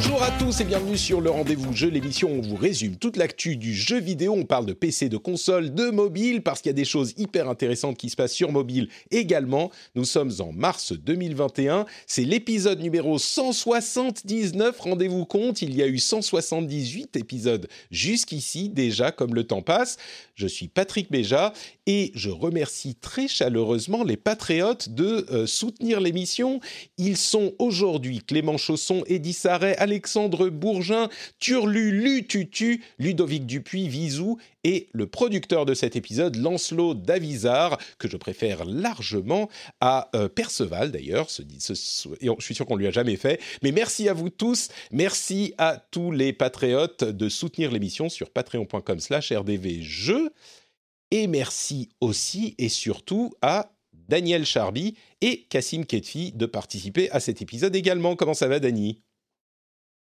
Bonjour à tous et bienvenue sur le rendez-vous jeu, l'émission où on vous résume toute l'actu du jeu vidéo. On parle de PC, de console, de mobile, parce qu'il y a des choses hyper intéressantes qui se passent sur mobile également. Nous sommes en mars 2021. C'est l'épisode numéro 179. Rendez-vous compte, il y a eu 178 épisodes jusqu'ici déjà, comme le temps passe. Je suis Patrick Béja et je remercie très chaleureusement les patriotes de euh, soutenir l'émission. Ils sont aujourd'hui Clément Chausson, Eddie Sarret, Alexandre Bourgin, Turlu, Lututu, Ludovic Dupuis, Visou et le producteur de cet épisode, Lancelot Davizard, que je préfère largement à euh, Perceval d'ailleurs. Ce, je suis sûr qu'on lui a jamais fait. Mais merci à vous tous. Merci à tous les patriotes de soutenir l'émission sur patreon.com slash rdvjeux. Et merci aussi et surtout à Daniel Charby et Cassim Ketfi de participer à cet épisode également. Comment ça va, Dani?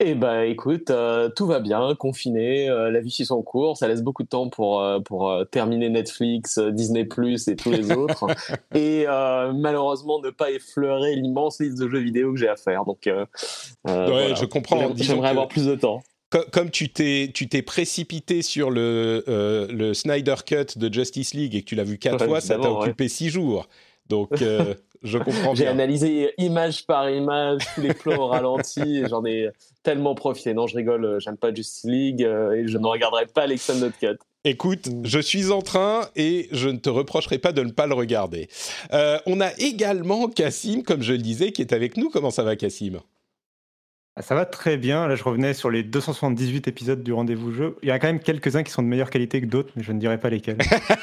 Eh ben, écoute, euh, tout va bien, confiné, euh, la vie suit son cours, ça laisse beaucoup de temps pour euh, pour terminer Netflix, Disney Plus et tous les autres, et malheureusement ne pas effleurer l'immense liste de jeux vidéo que j'ai à faire. Donc, ouais, voilà. je comprends. J'aimerais avoir plus de temps. Comme tu t'es tu t'es précipité sur le le Snyder Cut de Justice League et que tu l'as vu quatre fois, ça t'a occupé six jours. Donc, je comprends J'ai analysé image par image tous les plans au ralenti et j'en ai tellement profité. Non, je rigole, euh, j'aime pas Justice League euh, et je ne regarderai pas l'Extended Cut. Écoute, je suis en train et je ne te reprocherai pas de ne pas le regarder. Euh, on a également Cassim, comme je le disais, qui est avec nous. Comment ça va, Cassim? Ça va très bien. Là, je revenais sur les 278 épisodes du rendez-vous jeu. Il y en a quand même quelques-uns qui sont de meilleure qualité que d'autres, mais je ne dirais pas lesquels.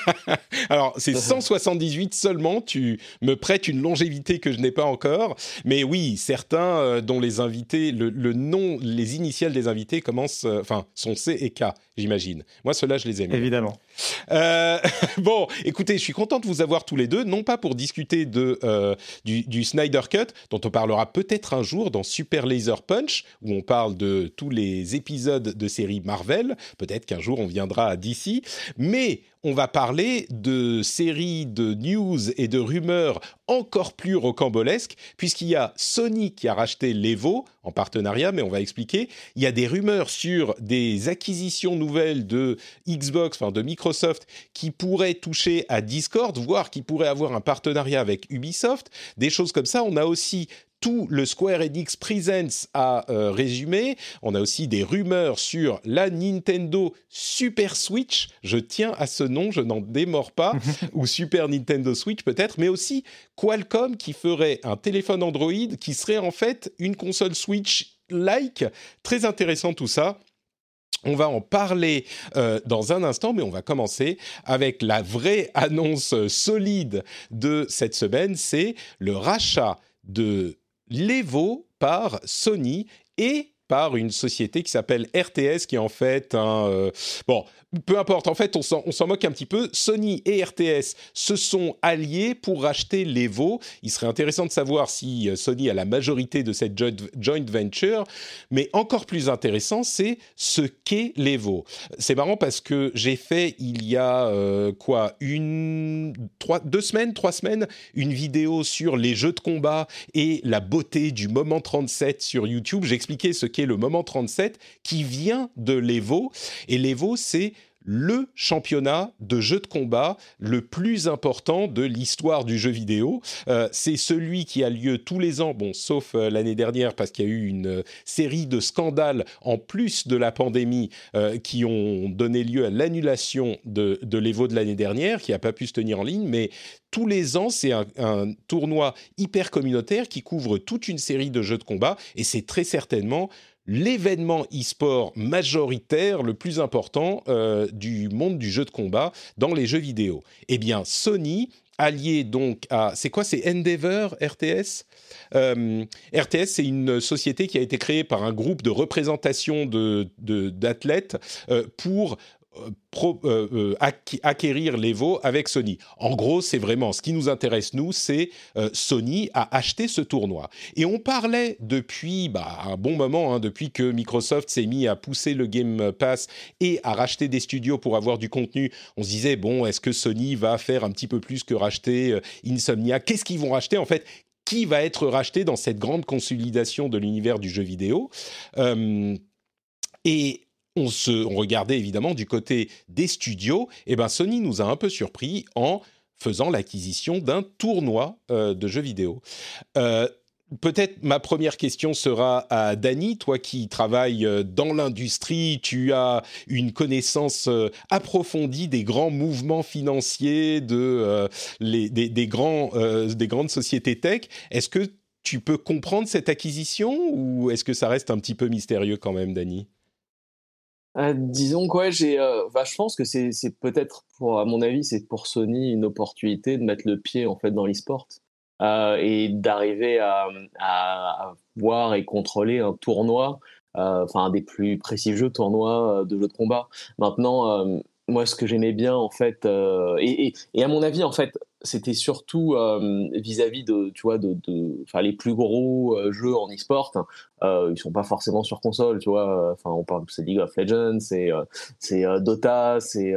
Alors, c'est 178 seulement. Tu me prêtes une longévité que je n'ai pas encore. Mais oui, certains euh, dont les invités, le, nom, les initiales des invités commencent, euh, enfin, sont C et K, j'imagine. Moi, ceux-là, je les aime. Évidemment. Euh, bon, écoutez, je suis content de vous avoir tous les deux, non pas pour discuter de, du, du Snyder Cut, dont on parlera peut-être un jour dans Super Laser Punch où on parle de tous les épisodes de séries Marvel. Peut-être qu'un jour on viendra à DC. Mais on va parler de séries de news et de rumeurs encore plus rocambolesques, puisqu'il y a Sony qui a racheté l'Evo en partenariat, mais on va expliquer. Il y a des rumeurs sur des acquisitions nouvelles de Xbox, enfin de Microsoft, qui pourraient toucher à Discord, voire qui pourraient avoir un partenariat avec Ubisoft. Des choses comme ça. On a aussi tout le Square Enix Presents a euh, résumé. On a aussi des rumeurs sur la Nintendo Super Switch. Je tiens à ce nom, je n'en démords pas. ou Super Nintendo Switch peut-être, mais aussi Qualcomm qui ferait un téléphone Android qui serait en fait une console Switch-like. Très intéressant tout ça. On va en parler euh, dans un instant, mais on va commencer avec la vraie annonce solide de cette semaine, c'est le rachat de l'Evo par Sony et par une société qui s'appelle RTS, qui est en fait un... Euh, bon, peu importe, en fait, on s'en moque un petit peu. Sony et RTS se sont alliés pour racheter l'Evo. Il serait intéressant de savoir si euh, Sony a la majorité de cette joint venture. Mais encore plus intéressant, c'est ce qu'est l'Evo. C'est marrant parce que j'ai fait il y a euh, quoi une, trois, deux semaines, trois semaines, une vidéo sur les jeux de combat et la beauté du moment 37 sur YouTube. J'expliquais ce qu'est le moment 37 qui vient de l'Evo. Et l'Evo, c'est le championnat de jeux de combat le plus important de l'histoire du jeu vidéo. Euh, c'est celui qui a lieu tous les ans, bon, sauf euh, l'année dernière parce qu'il y a eu une euh, série de scandales en plus de la pandémie qui ont donné lieu à l'annulation de, de l'Evo de l'année dernière, qui n'a pas pu se tenir en ligne, mais tous les ans, c'est un, un, tournoi hyper communautaire qui couvre toute une série de jeux de combat et c'est très certainement l'événement e-sport majoritaire le plus important du monde du jeu de combat dans les jeux vidéo. Eh bien, Sony allié donc à c'est quoi c'est Endeavor RTS RTS c'est une société qui a été créée par un groupe de représentation de d'athlètes pour pro, euh, euh, acquérir l'Evo avec Sony. En gros, c'est vraiment ce qui nous intéresse, nous, c'est euh, Sony a acheté ce tournoi. Et on parlait depuis bah, un bon moment, hein, depuis que Microsoft s'est mis à pousser le Game Pass et à racheter des studios pour avoir du contenu. On se disait, bon, est-ce que Sony va faire un petit peu plus que racheter Insomnia? Qu'est-ce qu'ils vont racheter en fait? Qui va être racheté dans cette grande consolidation de l'univers du jeu vidéo? et on, se, regardait évidemment du côté des studios, et eh ben Sony nous a un peu surpris en faisant l'acquisition d'un tournoi euh, de jeux vidéo. Euh, peut-être ma première question sera à Dany, toi qui travailles euh, dans l'industrie, tu as une connaissance approfondie des grands mouvements financiers, de, des, des grandes sociétés tech. Est-ce que tu peux comprendre cette acquisition ou est-ce que ça reste un petit peu mystérieux quand même, Dany euh, disons quoi, j'ai, euh, bah, je pense que c'est, peut-être, à mon avis, c'est pour Sony une opportunité de mettre le pied en fait dans l'e-sport euh, et d'arriver à, à, voir et contrôler un tournoi, enfin un des plus précis jeux tournois de jeux de combat. Maintenant, moi, ce que j'aimais bien en fait, et, à mon avis, en fait, c'était surtout euh, vis-à-vis de, tu vois, de, de les plus gros euh, jeux en e-sport. Euh, ils sont pas forcément sur console, tu vois. Enfin, on parle, c'est League of Legends, c'est c'est Dota, c'est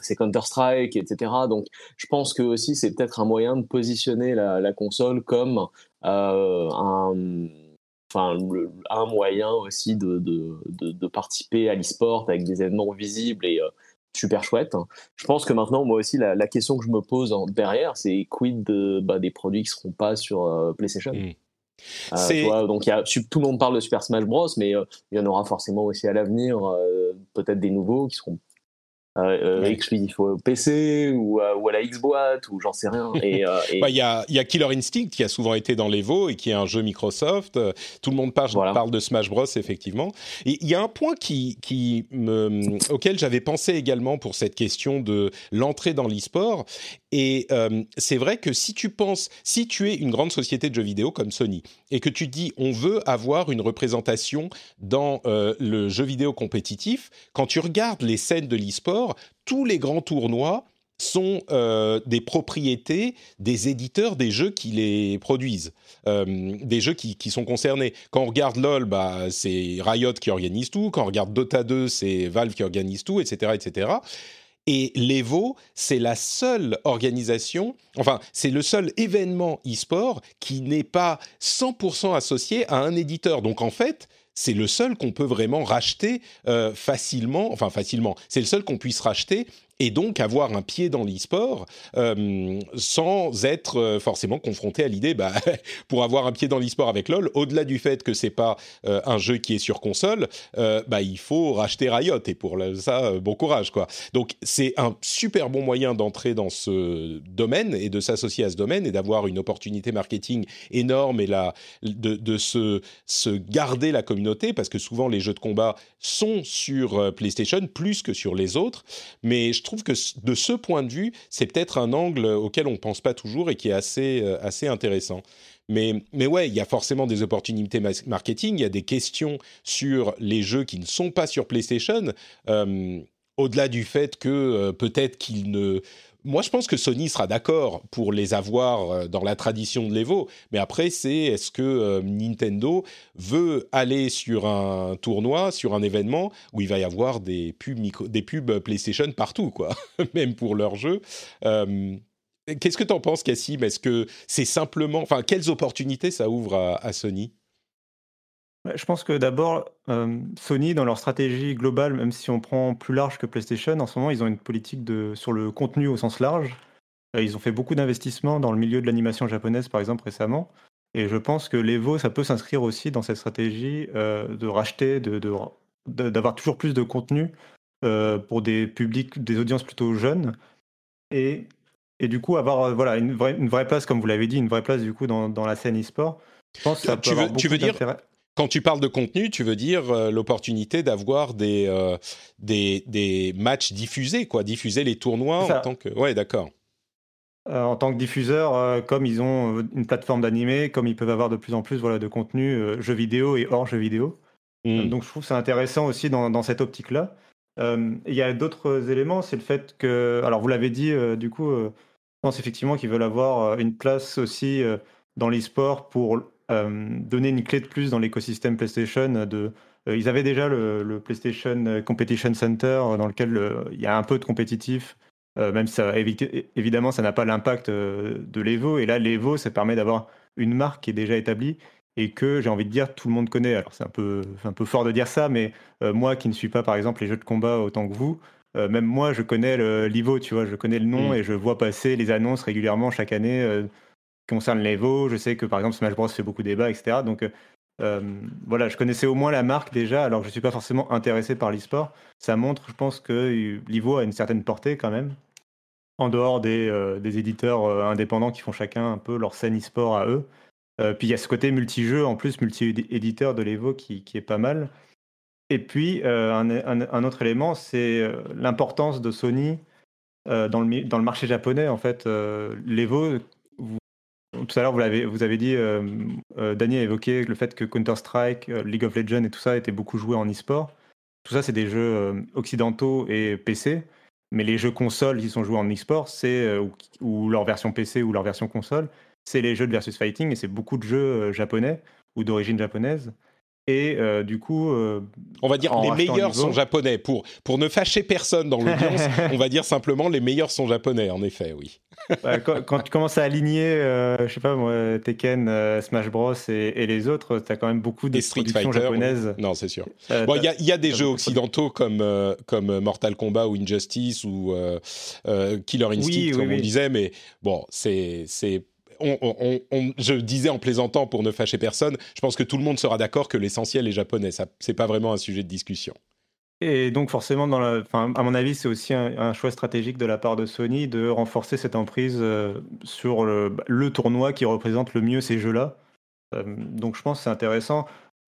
c'est Counter Strike, etc. Donc, je pense que aussi c'est peut-être un moyen de positionner la, console comme un enfin un moyen aussi de, de, de, de participer à l'e-sport avec des événements visibles et super chouette. Je pense que maintenant, moi aussi, la, question que je me pose derrière, c'est quid de, bah, des produits qui seront pas sur euh, PlayStation? Mmh. Euh, donc y a, tout le monde parle de Super Smash Bros, mais euh, il y en aura forcément aussi à l'avenir, peut-être des nouveaux qui seront euh, exclusif au PC ou, ou, à la Xbox ou j'en sais rien. Et, euh, bah, il y, a, y, a, Killer Instinct qui a souvent été dans l'Evo et qui est un jeu Microsoft. Tout le monde parle, parle de Smash Bros effectivement. Et il y a un point qui, qui me, auquel j'avais pensé également pour cette question de l'entrée dans l'e-sport. Et euh, c'est vrai que si tu penses, si tu es une grande société de jeux vidéo comme Sony et que tu dis on veut avoir une représentation dans euh, le jeu vidéo compétitif, quand tu regardes les scènes de l'e-sport tous les grands tournois sont euh, des propriétés des éditeurs des jeux qui les produisent, euh, des jeux qui, sont concernés. Quand on regarde LoL, bah, c'est Riot qui organise tout. Quand on regarde Dota 2, c'est Valve qui organise tout, etc., etc. Et l'Evo, c'est la seule organisation, enfin, c'est le seul événement e-sport qui n'est pas 100% associé à un éditeur. Donc, en fait, c'est le seul qu'on peut vraiment racheter euh, facilement, enfin facilement, c'est le seul qu'on puisse racheter et donc avoir un pied dans l'e-sport euh, sans être euh, forcément confronté à l'idée, bah, pour avoir un pied dans l'e-sport avec LoL, au-delà du fait que c'est pas euh, un jeu qui est sur console, bah, il faut racheter Riot et pour ça, bon courage quoi. Donc c'est un super bon moyen d'entrer dans ce domaine et de s'associer à ce domaine et d'avoir une opportunité marketing énorme et la, de, se, se garder la communauté parce que souvent les jeux de combat sont sur PlayStation plus que sur les autres, mais que de ce point de vue, c'est peut-être un angle auquel on ne pense pas toujours et qui est assez, euh, assez intéressant. Mais, mais ouais, il y a forcément des opportunités marketing, il y a des questions sur les jeux qui ne sont pas sur PlayStation, euh, au-delà du fait que euh, peut-être qu'ils ne moi, je pense que Sony sera d'accord pour les avoir euh, dans la tradition de l'Evo, mais après, c'est est-ce que euh, Nintendo veut aller sur un tournoi, sur un événement où il va y avoir des pubs, des pubs PlayStation partout, quoi, même pour leurs jeux. Euh, qu'est-ce que tu en penses, Cassim? Est-ce que c'est simplement, enfin, quelles opportunités ça ouvre à Sony? Je pense que d'abord, euh, Sony, dans leur stratégie globale, même si on prend plus large que PlayStation, en ce moment, ils ont une politique de, sur le contenu au sens large. Euh, ils ont fait beaucoup d'investissements dans le milieu de l'animation japonaise, par exemple, récemment. Et je pense que l'Evo, ça peut s'inscrire aussi dans cette stratégie euh, de racheter, de, d'avoir toujours plus de contenu pour des publics, des audiences plutôt jeunes. Et, et du coup, avoir voilà, une, vraie, une vraie place, comme vous l'avez dit, une vraie place du coup dans, dans la scène e-sport. Je pense que ça peut tu, veux, tu veux dire Quand tu parles de contenu, tu veux dire euh, l'opportunité d'avoir des, euh, des, des, matchs diffusés, quoi, diffuser les tournois en tant que. Ouais, d'accord. Euh, en tant que diffuseur, comme ils ont une plateforme d'animé, comme ils peuvent avoir de plus en plus voilà, de contenu jeux vidéo et hors jeux vidéo. Hmm. donc je trouve c'est intéressant aussi dans, dans cette optique-là. Il y a d'autres éléments, c'est le fait que, alors vous l'avez dit, du coup, je pense effectivement qu'ils veulent avoir une place aussi dans l'e-sport pour donner une clé de plus dans l'écosystème PlayStation. De, euh, ils avaient déjà le, PlayStation Competition Center dans lequel euh, il y a un peu de compétitif, même si ça, évidemment ça n'a pas l'impact de l'Evo. Et là, l'Evo, ça permet d'avoir une marque qui est déjà établie et que j'ai envie de dire tout le monde connaît. Alors c'est un peu, un peu fort de dire ça, mais moi qui ne suis pas par exemple les jeux de combat autant que vous, même moi je connais l'Evo, tu vois, je connais le nom mm. et je vois passer les annonces régulièrement chaque année concerne l'Evo. Je sais que par exemple Smash Bros fait beaucoup de débats, etc. Donc euh, voilà, je connaissais au moins la marque déjà, alors je ne suis pas forcément intéressé par l'e-sport. Ça montre, je pense, que l'Evo a une certaine portée quand même, en dehors des, euh, éditeurs euh, indépendants qui font chacun un peu leur scène e-sport à eux. puis il y a ce côté multi-jeu, en plus, multi-éditeur de l'Evo qui, est pas mal. Et puis, un, un, autre élément, c'est l'importance de Sony dans, le, dans le marché japonais. En fait, l'Evo, tout à l'heure, vous, avez, vous avez dit, euh, euh, Daniel a évoqué le fait que Counter-Strike, euh, League of Legends et tout ça étaient beaucoup joués en e-sport. Tout ça, c'est des jeux occidentaux et PC. Mais les jeux consoles qui sont joués en e-sport, c'est ou, leur version PC ou leur version console, c'est les jeux de versus fighting et c'est beaucoup de jeux japonais ou d'origine japonaise. Et du coup, on va dire les meilleurs sont japonais. Pour pour ne fâcher personne dans l'audience, on va dire simplement les meilleurs sont japonais. En effet, oui. Bah, quand, tu commences à aligner, euh, je sais pas moi, Tekken, euh, Smash Bros et, les autres, tu as quand même beaucoup de productions japonaises. Non, c'est sûr. Euh, bon, il y, a des jeux occidentaux comme, comme Mortal Kombat ou Injustice ou Killer Instinct, comme on disait, mais bon, c'est. Je disais en plaisantant pour ne fâcher personne, je pense que tout le monde sera d'accord que l'essentiel est japonais. Ce n'est pas vraiment un sujet de discussion. Et donc forcément, à mon avis, c'est aussi un, choix stratégique de la part de Sony de renforcer cette emprise euh, sur le, tournoi qui représente le mieux ces jeux-là. Euh, donc je pense que c'est intéressant.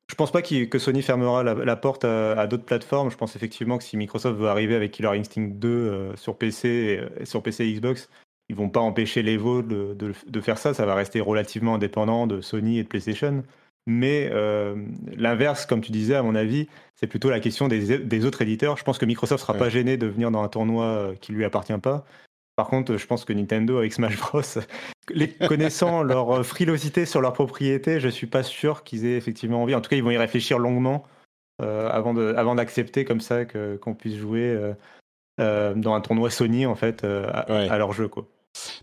Je pense pas que Sony fermera la, porte à, d'autres plateformes. Je pense effectivement que si Microsoft veut arriver avec Killer Instinct 2 euh, sur PC et, sur PC et Xbox, ils vont pas empêcher l'Evo de, de, de, faire ça. Ça va rester relativement indépendant de Sony et de PlayStation. Mais euh, l'inverse, comme tu disais, à mon avis, c'est plutôt la question des, autres éditeurs. Je pense que Microsoft sera pas gêné de venir dans un tournoi euh, qui lui appartient pas. Par contre, je pense que Nintendo avec Smash Bros, les connaissant leur euh, frilosité sur leur propriété, je suis pas sûr qu'ils aient effectivement envie. En tout cas, ils vont y réfléchir longuement avant d'accepter comme ça qu'on puisse jouer dans un tournoi Sony en fait à, à leur jeu quoi.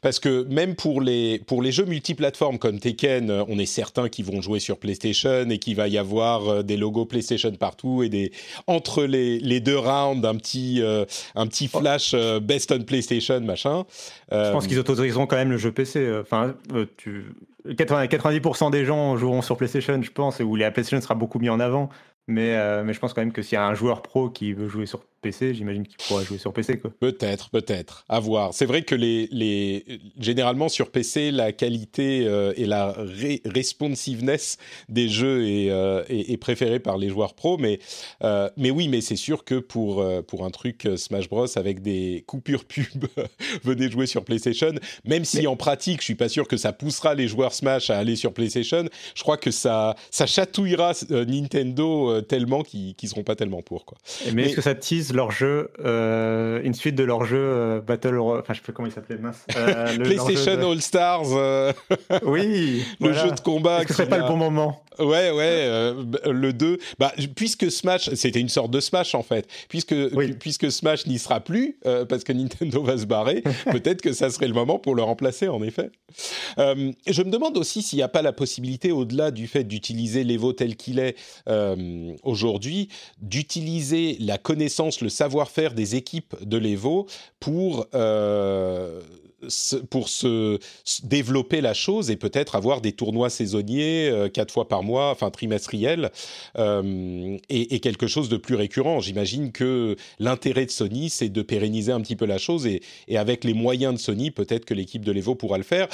Parce que même pour les, pour les jeux multiplateformes comme Tekken, euh, on est certain qu'ils vont jouer sur PlayStation et qu'il va y avoir euh, des logos PlayStation partout et des, entre les, les deux rounds, un petit, euh, un petit oh. flash best on PlayStation, machin. Je pense qu'ils autoriseront quand même le jeu PC. Enfin, tu... 90% des gens joueront sur PlayStation, je pense, et où la PlayStation sera beaucoup mis en avant. Mais, mais je pense quand même que s'il y a un joueur pro qui veut jouer sur PC, j'imagine qu'il pourra jouer sur PC. Peut-être, peut-être. À voir. C'est vrai que les, les, généralement sur PC, la qualité euh, et la responsiveness des jeux est, euh, est, préférée par les joueurs pros. Mais, euh, mais oui, mais c'est sûr que pour, pour un truc Smash Bros avec des coupures pub, venez jouer sur PlayStation. Même si en pratique, je suis pas sûr que ça poussera les joueurs Smash à aller sur PlayStation, je crois que ça, ça chatouillera Nintendo tellement qu'ils ne seront pas tellement pour. Quoi. Mais, mais est-ce que ça tease leur jeu, euh, une suite de leur jeu euh, Battle, enfin je sais plus comment il s'appelait, mince. Euh, PlayStation All Stars. oui. le jeu de combat. Ce serait pas le bon moment Ouais, ouais, le 2. Bah, puisque Smash, c'était une sorte de Smash en fait. Puisque, puisque Smash n'y sera plus, parce que Nintendo va se barrer, peut-être que ça serait le moment pour le remplacer en effet. je me demande aussi s'il n'y a pas la possibilité, au-delà du fait d'utiliser l'Evo tel qu'il est aujourd'hui, d'utiliser la connaissance le savoir-faire des équipes de l'Evo pour euh, pour se, développer la chose et peut-être avoir des tournois saisonniers euh, quatre fois par mois, enfin trimestriels, euh, et, quelque chose de plus récurrent. J'imagine que l'intérêt de Sony, c'est de pérenniser un petit peu la chose et, et avec les moyens de Sony, peut-être que l'équipe de l'Evo pourra le faire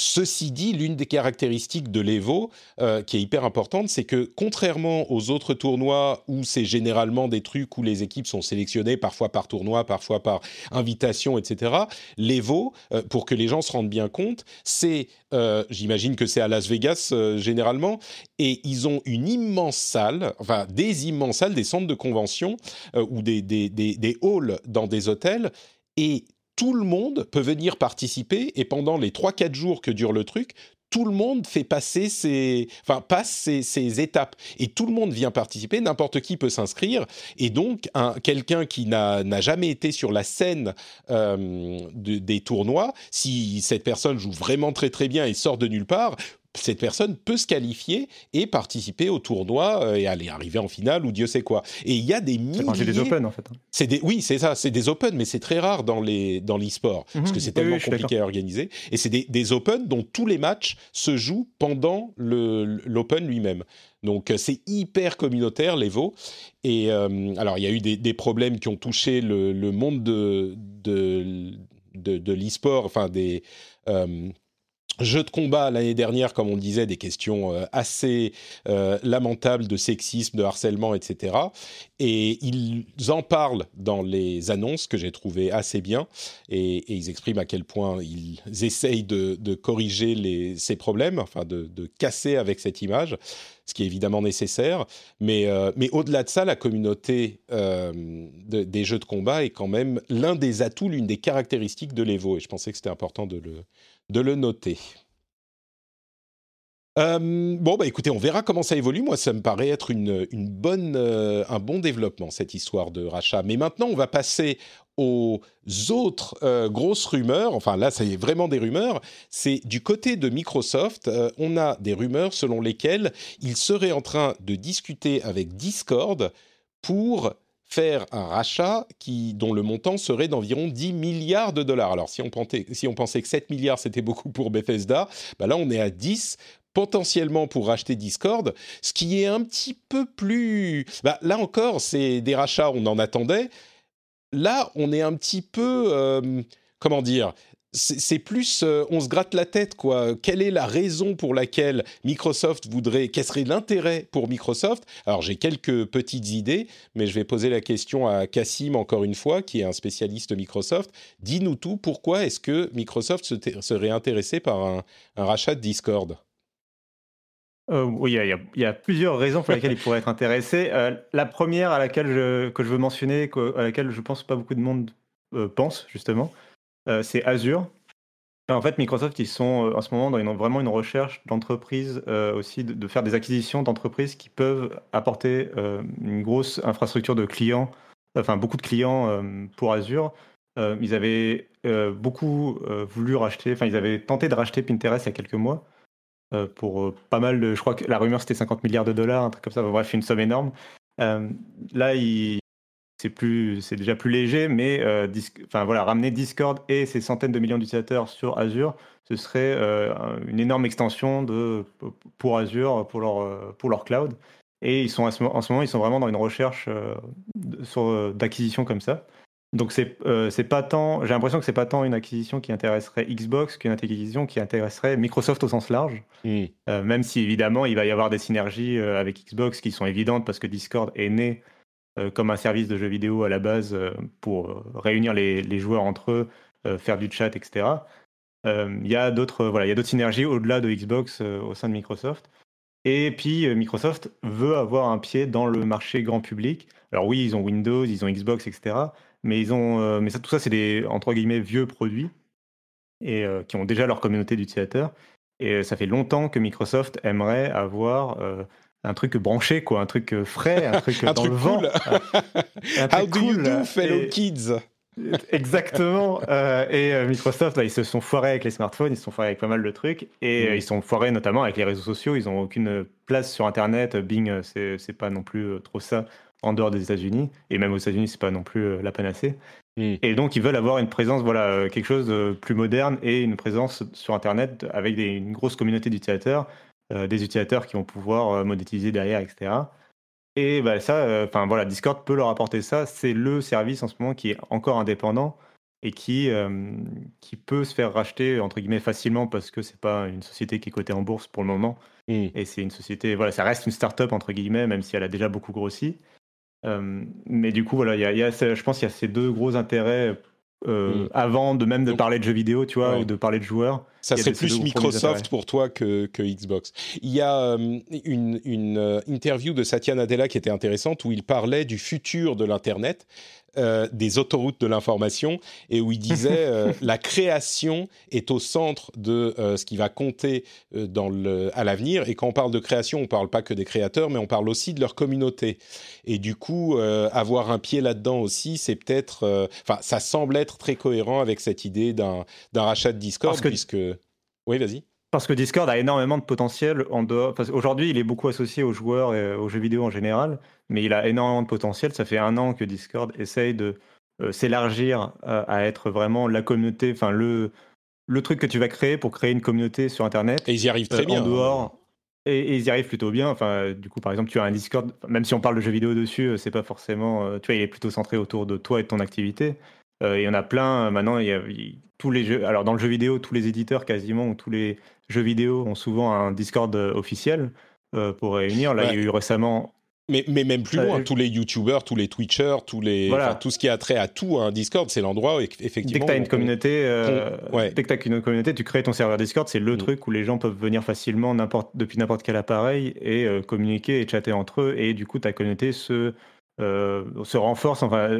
Ceci dit, l'une des caractéristiques de l'Evo, euh, qui est hyper importante, c'est que contrairement aux autres tournois où c'est généralement des trucs où les équipes sont sélectionnées parfois par tournoi, parfois par invitation, etc., l'Evo, euh, pour que les gens se rendent bien compte, c'est, euh, j'imagine que c'est à Las Vegas généralement, et ils ont une immense salle, enfin des immenses salles, des centres de convention ou des, des, des, des halls dans des hôtels, et tout le monde peut venir participer et pendant les 3-4 jours que dure le truc, tout le monde fait passer ses, enfin passe ses, étapes et tout le monde vient participer. N'importe qui peut s'inscrire et donc quelqu'un qui n'a jamais été sur la scène euh, des tournois, si cette personne joue vraiment très très bien et sort de nulle part, cette personne peut se qualifier et participer au tournoi euh, et aller arriver en finale ou Dieu sait quoi. Et il y a des milliers. C'est des Open en fait. Hein. C'est des, oui, c'est ça, c'est des Open, mais c'est très rare dans les dans l'e-sport parce que mhm. c'est tellement compliqué à organiser. Et c'est des, des Open dont tous les matchs se jouent pendant l'Open lui-même. Donc euh, c'est hyper communautaire l'Evo. Et euh, alors il y a eu des, des, problèmes qui ont touché le, le monde de de, de, de l'e-sport, enfin des Jeux de combat l'année dernière, comme on disait, des questions euh, assez euh, lamentables de sexisme, de harcèlement, etc. Et ils en parlent dans les annonces que j'ai trouvées assez bien, et, ils expriment à quel point ils essayent de, corriger ces problèmes, enfin de, casser avec cette image, ce qui est évidemment nécessaire. Mais, euh, mais au-delà de ça, la communauté des jeux de combat est quand même l'un des atouts, l'une des caractéristiques de l'Evo, et je pensais que c'était important de le de le noter. Euh, bon, bah écoutez, on verra comment ça évolue. Moi, ça me paraît être une, bonne, euh, un bon développement, cette histoire de rachat. Mais maintenant, on va passer aux autres euh, grosses rumeurs. Enfin, là, c'est vraiment des rumeurs. C'est du côté de Microsoft, on a des rumeurs selon lesquelles ils seraient en train de discuter avec Discord pour faire un rachat qui, dont le montant serait d'environ 10 milliards de dollars. Alors, si on, pensait, que 7 milliards, c'était beaucoup pour Bethesda, bah là, on est à 10 potentiellement pour racheter Discord, ce qui est un petit peu plus... Bah, là encore, c'est des rachats, on en attendait. Là, on est un petit peu... Euh, comment dire c'est plus, euh, on se gratte la tête, quoi. Quelle est la raison pour laquelle Microsoft voudrait, quel serait l'intérêt pour Microsoft? Alors j'ai quelques petites idées, mais je vais poser la question à Cassim encore une fois, qui est un spécialiste Microsoft. Dis-nous tout. Pourquoi est-ce que Microsoft serait intéressé par un, rachat de Discord? Euh, oui, il y, a plusieurs raisons pour lesquelles il pourrait être intéressé. Euh, la première à laquelle je, que je veux mentionner, à laquelle je pense pas beaucoup de monde pense justement, c'est Azure. En fait, Microsoft, ils sont euh, en ce moment dans vraiment une recherche d'entreprises euh, aussi, de, faire des acquisitions d'entreprises qui peuvent apporter une grosse infrastructure de clients, enfin beaucoup de clients pour Azure. ils avaient beaucoup voulu racheter, enfin ils avaient tenté de racheter Pinterest il y a quelques mois pour pas mal de, je crois que la rumeur c'était 50 milliards de dollars, un truc comme ça, bref, une somme énorme. là, ils, c'est plus, c'est déjà plus léger, mais euh, enfin voilà, ramener Discord et ses centaines de millions d'utilisateurs sur Azure, ce serait euh, une énorme extension de pour Azure, pour leur euh, pour leur cloud. Et ils sont en ce moment, ils sont vraiment dans une recherche d'acquisition comme ça. Donc c'est c'est pas tant, j'ai l'impression que c'est pas tant une acquisition qui intéresserait Xbox qu'une acquisition qui intéresserait Microsoft au sens large. Mmh. même si évidemment il va y avoir des synergies avec Xbox qui sont évidentes parce que Discord est né euh, comme un service de jeux vidéo à la base euh, pour euh, réunir les, joueurs entre eux, faire du chat, etc. Il y a d'autres voilà, synergies au-delà de Xbox au sein de Microsoft. Et puis Microsoft veut avoir un pied dans le marché grand public. Alors oui, ils ont Windows, ils ont Xbox, etc. Mais ils ont, mais ça, tout ça, c'est des entre guillemets vieux produits et qui ont déjà leur communauté d'utilisateurs. Et ça fait longtemps que Microsoft aimerait avoir un truc branché, quoi, un truc euh, frais, un truc dans le vent. How do you do, fellow kids? Exactement. Euh, et euh, Microsoft, là, ils se sont foirés avec les smartphones, ils se sont foirés avec pas mal de trucs, et mm. ils sont foirés notamment avec les réseaux sociaux. Ils n'ont aucune place sur Internet. Bing, c'est pas non plus trop ça en dehors des États-Unis, et même aux États-Unis, c'est pas non plus la panacée. Mm. Et donc, ils veulent avoir une présence, voilà, quelque chose de plus moderne et une présence sur Internet avec une grosse communauté d'utilisateurs euh, des utilisateurs qui vont pouvoir euh, monétiser derrière, etc. Et bah, ça, euh, enfin voilà, Discord peut leur apporter ça. C'est le service en ce moment qui est encore indépendant. et qui, qui peut se faire racheter entre guillemets facilement parce que c'est pas une société qui est cotée en bourse pour le moment. Mmh. Et c'est une société, voilà, ça reste une start-up entre guillemets, même si elle a déjà beaucoup grossi. mais du coup, voilà, y y a, je pense qu'il y a ces deux gros intérêts euh, mm. avant de même de parler de jeux vidéo, tu vois, ou de parler de joueurs. Ça serait plus Microsoft pour toi que, que, Xbox. Il y a euh, une, une euh, interview de Satya Nadella qui était intéressante où il parlait du futur de l'Internet euh, des autoroutes de l'information et où il disait euh, la création est au centre de euh, ce qui va compter dans le, à l'avenir. Et quand on parle de création, on ne parle pas que des créateurs, mais on parle aussi de leur communauté. Et du coup, avoir un pied là-dedans aussi, c'est peut-être, enfin, ça semble être très cohérent avec cette idée d'un, rachat de Discord, puisque oui, vas-y. Parce que Discord a énormément de potentiel en dehors. Aujourd'hui, il est beaucoup associé aux joueurs et aux jeux vidéo en général, mais il a énormément de potentiel. Ça fait un an que Discord essaye de euh, s'élargir à, être vraiment la communauté, enfin le, le truc que tu vas créer pour créer une communauté sur Internet. Et ils y arrivent très euh, bien. En hein. dehors. Et, ils y arrivent plutôt bien. Enfin, du coup, par exemple, tu as un Discord, même si on parle de jeux vidéo dessus, euh, c'est pas forcément. Tu vois, il est plutôt centré autour de toi et de ton activité. il y en a plein. Maintenant, il y a, tous les jeux. Alors, dans le jeu vidéo, tous les éditeurs quasiment, ou tous les jeux vidéo ont souvent un Discord euh, officiel euh, pour réunir. Là, il y a eu récemment mais, mais, même plus loin, tous les YouTubers, tous les Twitchers, tous les, tout ce qui a trait à tout, un Discord, c'est l'endroit où effectivement. Dès que tu as une communauté, euh, dès que tu une communauté, tu crées ton serveur Discord, c'est le mm. truc où les gens peuvent venir facilement depuis n'importe quel appareil et communiquer et chatter entre eux. Et du coup, ta communauté se, se renforce, enfin,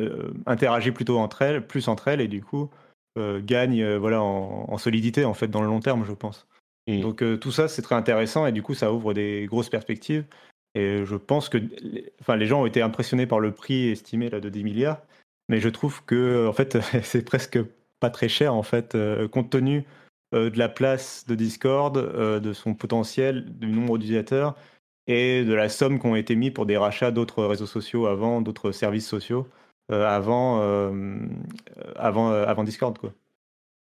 interagit plutôt entre elles, plus entre elles, et du coup, gagne voilà, en, en, solidité en fait dans le long terme, je pense. Mmh. Donc euh, tout ça, c'est très intéressant et du coup, ça ouvre des grosses perspectives. Et je pense que enfin, les gens ont été impressionnés par le prix estimé là, de 10 milliards, mais je trouve que en fait, c'est presque pas très cher en fait, euh, compte tenu euh, de la place de Discord, de son potentiel, du nombre d'utilisateurs et de la somme qui ont été mis pour des rachats d'autres réseaux sociaux avant, d'autres services sociaux avant, avant, avant Discord. Quoi.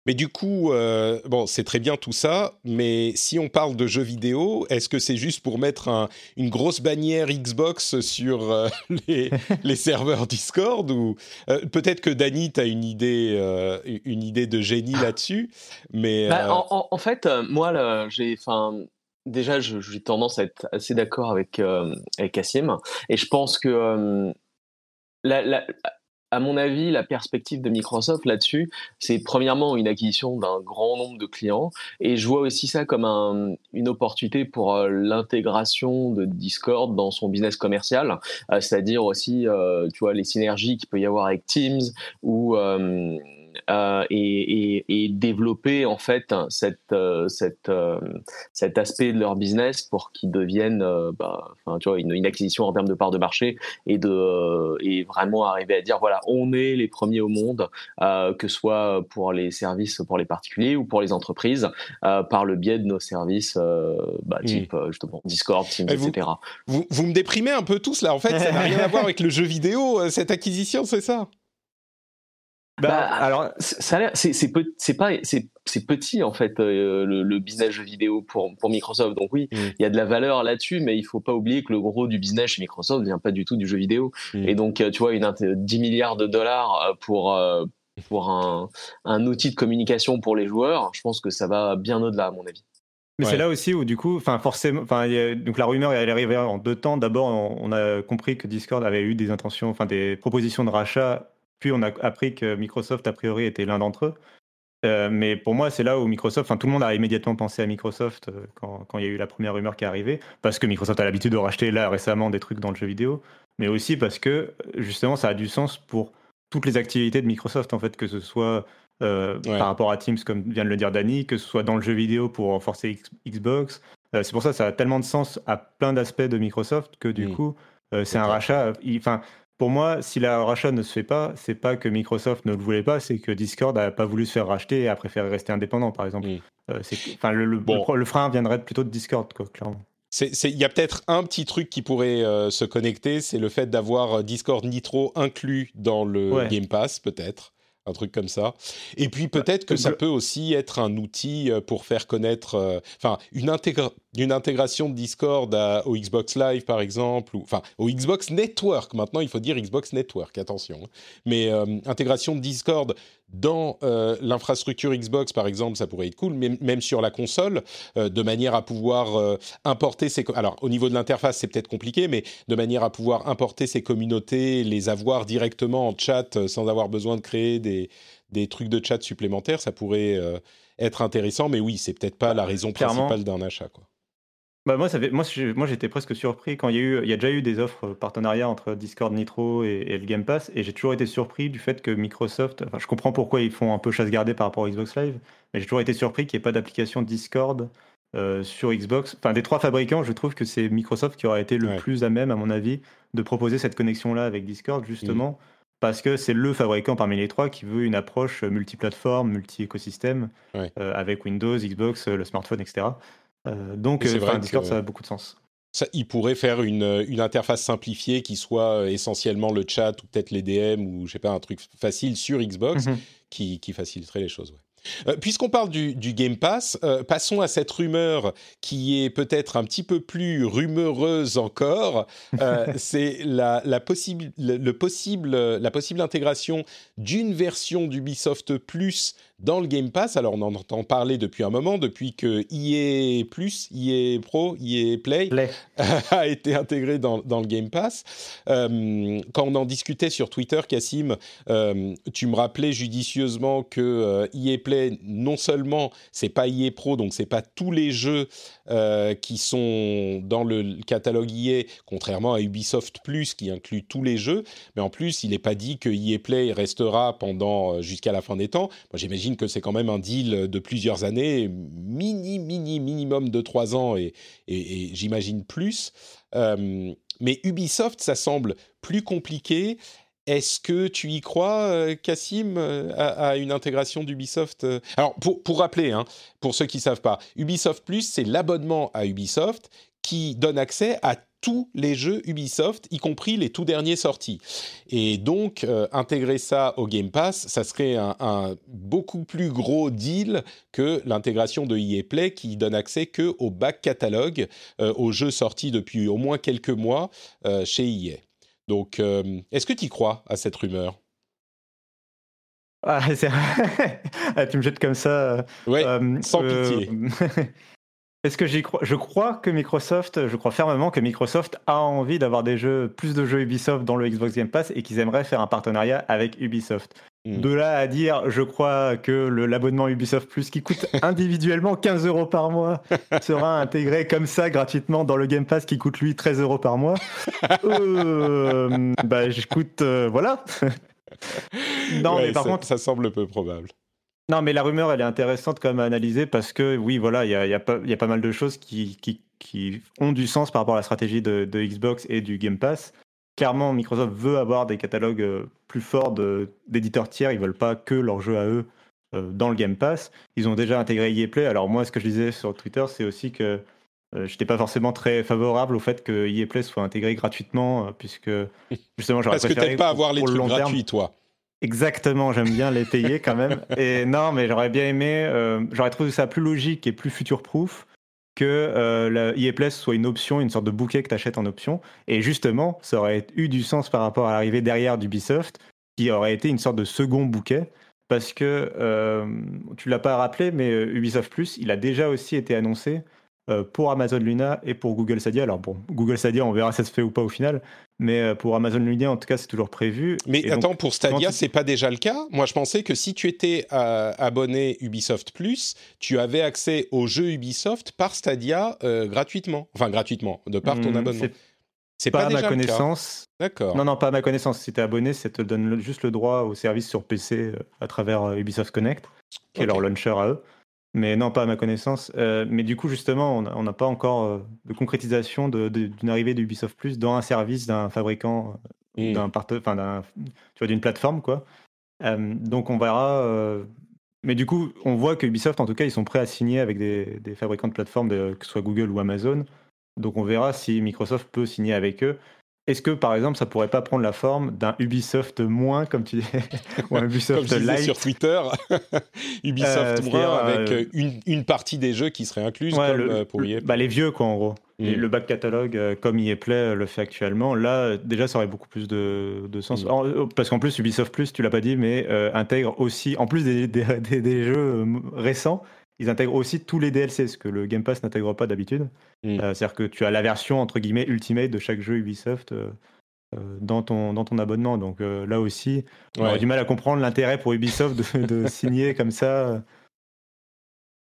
Mais du coup, euh, bon, c'est très bien tout ça, mais si on parle de jeux vidéo, est-ce que c'est juste pour mettre une grosse bannière Xbox sur euh, les, serveurs Discord ou euh, peut-être que Dany, tu as une idée, une idée de génie là-dessus, mais bah, en, fait, moi, j'ai, enfin, déjà, j'ai tendance à être assez d'accord avec avec Cassim, et je pense que la, à mon avis, la perspective de Microsoft là-dessus, c'est premièrement une acquisition d'un grand nombre de clients, et je vois aussi ça comme une opportunité pour euh, l'intégration de Discord dans son business commercial, euh, c'est-à-dire aussi, euh, tu vois, les synergies qu'il peut y avoir avec Teams ou euh, et, et, développer en fait cette, euh, cette, euh, cet aspect de leur business pour qu'ils deviennent bah, enfin, tu vois, une, acquisition en termes de part de marché et, de, et vraiment arriver à dire voilà, on est les premiers au monde, que ce soit pour les services pour les particuliers ou pour les entreprises, par le biais de nos services bah, type justement Discord, Teams, etc. Vous, vous me déprimez un peu tous là, en fait, ça n'a rien à voir avec le jeu vidéo, cette acquisition, c'est ça? Bah, bah, alors, ça c'est c'est pas c'est petit en fait euh, le, business jeu vidéo pour pour Microsoft. Donc oui, mm. il y a de la valeur là-dessus, mais il faut pas oublier que le gros du business chez Microsoft vient pas du tout du jeu vidéo. Mm. Et donc euh, tu vois une 10 milliards de dollars euh, pour pour un, un outil de communication pour les joueurs, je pense que ça va bien au-delà à mon avis. Mais c'est là aussi où du coup, enfin forcément, enfin donc la rumeur elle est arrivée en deux temps. D'abord, on, a compris que Discord avait eu des intentions, enfin des propositions de rachat puis on a appris que Microsoft, a priori, était l'un d'entre eux. Euh, mais pour moi, c'est là où Microsoft, enfin tout le monde a immédiatement pensé à Microsoft euh, quand, il y a eu la première rumeur qui est arrivée, parce que Microsoft a l'habitude de racheter là récemment des trucs dans le jeu vidéo, mais aussi parce que justement ça a du sens pour toutes les activités de Microsoft, en fait, que ce soit euh, par rapport à Teams, comme vient de le dire Danny, que ce soit dans le jeu vidéo pour renforcer Xbox. c'est pour ça que ça a tellement de sens à plein d'aspects de Microsoft que du mm. coup, c'est un rachat. Enfin, pour moi, si la rachat ne se fait pas, c'est pas que Microsoft ne le voulait pas, c'est que Discord n'a pas voulu se faire racheter et a préféré rester indépendant, par exemple. Euh, enfin, le, le, frein viendrait plutôt de Discord, quoi, clairement. Il y a peut-être un petit truc qui pourrait euh, se connecter, c'est le fait d'avoir euh, Discord Nitro inclus dans le Game Pass, peut-être un truc comme ça. Et puis peut-être que ça peut aussi être un outil pour faire connaître, enfin une d'une intégration de Discord au Xbox Live, par exemple, ou enfin au Xbox Network. Maintenant, il faut dire Xbox Network, attention. Hein. Mais euh, intégration de Discord dans euh, l'infrastructure Xbox, par exemple, ça pourrait être cool, même, même sur la console, euh, de manière à pouvoir importer ces... Alors, au niveau de l'interface, c'est peut-être compliqué, mais de manière à pouvoir importer ces communautés, les avoir directement en chat sans avoir besoin de créer des, des trucs de chat supplémentaires, ça pourrait être intéressant. Mais oui, c'est peut-être pas la raison principale d'un achat, quoi. Bah moi, ça fait, moi, moi, j'étais presque surpris quand il y a eu, il y a déjà eu des offres partenariats entre Discord Nitro et, le Game Pass, et j'ai toujours été surpris du fait que Microsoft, enfin, je comprends pourquoi ils font un peu chasse gardée par rapport à Xbox Live, mais j'ai toujours été surpris qu'il n'y ait pas d'application Discord euh, sur Xbox. Enfin, des trois fabricants, je trouve que c'est Microsoft qui aurait été le plus à même, à mon avis, de proposer cette connexion-là avec Discord, justement, mmh. parce que c'est le fabricant parmi les trois qui veut une approche multiplateforme, multi-écosystème, euh, avec Windows, Xbox, le smartphone, etc. Euh, donc, euh, Discord, ça a beaucoup de sens. Ça, il pourrait faire une, une, interface simplifiée qui soit euh, essentiellement le chat ou peut-être les DM ou je sais pas un truc facile sur Xbox mhm. qui, qui, faciliterait les choses. Puisqu'on parle du, du, Game Pass, passons à cette rumeur qui est peut-être un petit peu plus rumeureuse encore. c'est la, la, possible, le, possible, la possible intégration d'une version d'Ubisoft Plus dans le Game Pass. Alors on en entend parler depuis un moment, depuis que EA Plus, EA Pro, EA Play, a été intégré dans, dans le Game Pass. Euh, quand on en discutait sur Twitter, Cassim, euh, tu me rappelais judicieusement que euh, EA Play, non seulement c'est pas EA Pro, donc c'est pas tous les jeux qui sont dans le catalogue EA, contrairement à Ubisoft Plus qui inclut tous les jeux, mais en plus il n'est pas dit que EA Play restera pendant jusqu'à la fin des temps. Moi j'imagine que c'est quand même un deal de plusieurs années, mini, mini, minimum de trois ans et, et, j'imagine plus. Euh, mais Ubisoft, ça semble plus compliqué. Est-ce que tu y crois, euh, Cassim, euh, à, une intégration d'Ubisoft Alors, pour, pour rappeler, hein, pour ceux qui ne savent pas, Ubisoft Plus, c'est l'abonnement à Ubisoft qui donne accès à tous les jeux Ubisoft, y compris les tout derniers sortis. Et donc, euh, intégrer ça au Game Pass, ça serait un, beaucoup plus gros deal que l'intégration de EA Play qui donne accès que au back catalogue, euh, aux jeux sortis depuis au moins quelques mois euh, chez EA. Donc, est-ce que tu crois à cette rumeur? Ah, ah, tu me jettes comme ça. Ouais, sans pitié. Est-ce que j'y crois Je crois que Microsoft, je crois fermement que Microsoft a envie d'avoir des jeux, plus de jeux Ubisoft dans le Xbox Game Pass et qu'ils aimeraient faire un partenariat avec Ubisoft. Hmm. De là à dire, je crois que l'abonnement Ubisoft Plus qui coûte individuellement 15 euros par mois sera intégré comme ça gratuitement dans le Game Pass qui coûte lui 13 euros par mois. euh, bah, j'écoute, euh, voilà. non, mais par contre, ça semble peu probable. Non, mais la rumeur, elle est intéressante comme à analyser parce que, oui, voilà, il y a, y, a y a, pas mal de choses qui, qui, qui, ont du sens par rapport à la stratégie de, de, Xbox et du Game Pass. Clairement, Microsoft veut avoir des catalogues euh, plus forts d'éditeurs tiers. Ils veulent pas que leurs jeux à eux euh, dans le Game Pass. Ils ont déjà intégré EA Play. Alors, moi, ce que je disais sur Twitter, c'est aussi que euh, je n'étais pas forcément très favorable au fait que EA Play soit intégré gratuitement, puisque justement, j'aurais préféré. Parce que tu pas avoir les trucs gratuits, toi. Exactement, j'aime bien les payer quand même. Et non, mais j'aurais bien aimé, euh, j'aurais trouvé ça plus logique et plus future-proof que euh, Play soit une option, une sorte de bouquet que tu achètes en option. Et justement, ça aurait eu du sens par rapport à l'arrivée derrière d'Ubisoft, qui aurait été une sorte de second bouquet. Parce que, euh, tu l'as pas rappelé, mais euh, Ubisoft Plus, il a déjà aussi été annoncé pour Amazon Luna et pour Google Stadia. Alors bon, Google Stadia, on verra si ça se fait ou pas au final, mais euh, pour Amazon Luna, en tout cas, c'est toujours prévu. Mais attends, pour Stadia, c'est pas déjà le cas? Moi, je pensais que si tu étais euh, abonné Ubisoft Plus, tu avais accès aux jeux Ubisoft par Stadia gratuitement, enfin gratuitement, de par ton hmm, abonnement. C'est pas, pas à ma connaissance. D'accord. Non, non, pas à ma connaissance. Si tu es abonné, ça te donne juste le droit au service sur PC à travers Ubisoft Connect, qui est leur launcher à eux. Mais non, pas à ma connaissance. Euh, mais du coup, justement, on n'a pas encore euh, de concrétisation d'une arrivée d'Ubisoft Plus dans un service d'un fabricant, euh, d'un enfin, tu vois, d'une plateforme, quoi. donc, on verra. mais du coup, on voit que Ubisoft, en tout cas, ils sont prêts à signer avec des, des fabricants de plateformes, que ce soit Google ou Amazon. Donc, on verra si Microsoft peut signer avec eux. Est-ce que par exemple ça pourrait pas prendre la forme d'un Ubisoft moins, comme tu dis, ou un Ubisoft comme sur Twitter, Ubisoft moins avec une, une, partie des jeux qui seraient inclus comme le, pour bah, les vieux quoi en gros. Mm. le back catalogue, comme EA Play le fait actuellement, là déjà ça aurait beaucoup plus de, de sens. Mm. parce qu'en plus Ubisoft Plus, tu l'as pas dit, mais intègre aussi, en plus des, des, des jeux récents, ils intègrent aussi tous les DLC, ce que le Game Pass n'intègre pas d'habitude. Mm. Euh, c'est-à-dire que tu as la version entre guillemets ultimate de chaque jeu Ubisoft euh, euh, dans, ton, dans ton abonnement. Donc là aussi, on a du mal à comprendre l'intérêt pour Ubisoft de, de signer comme ça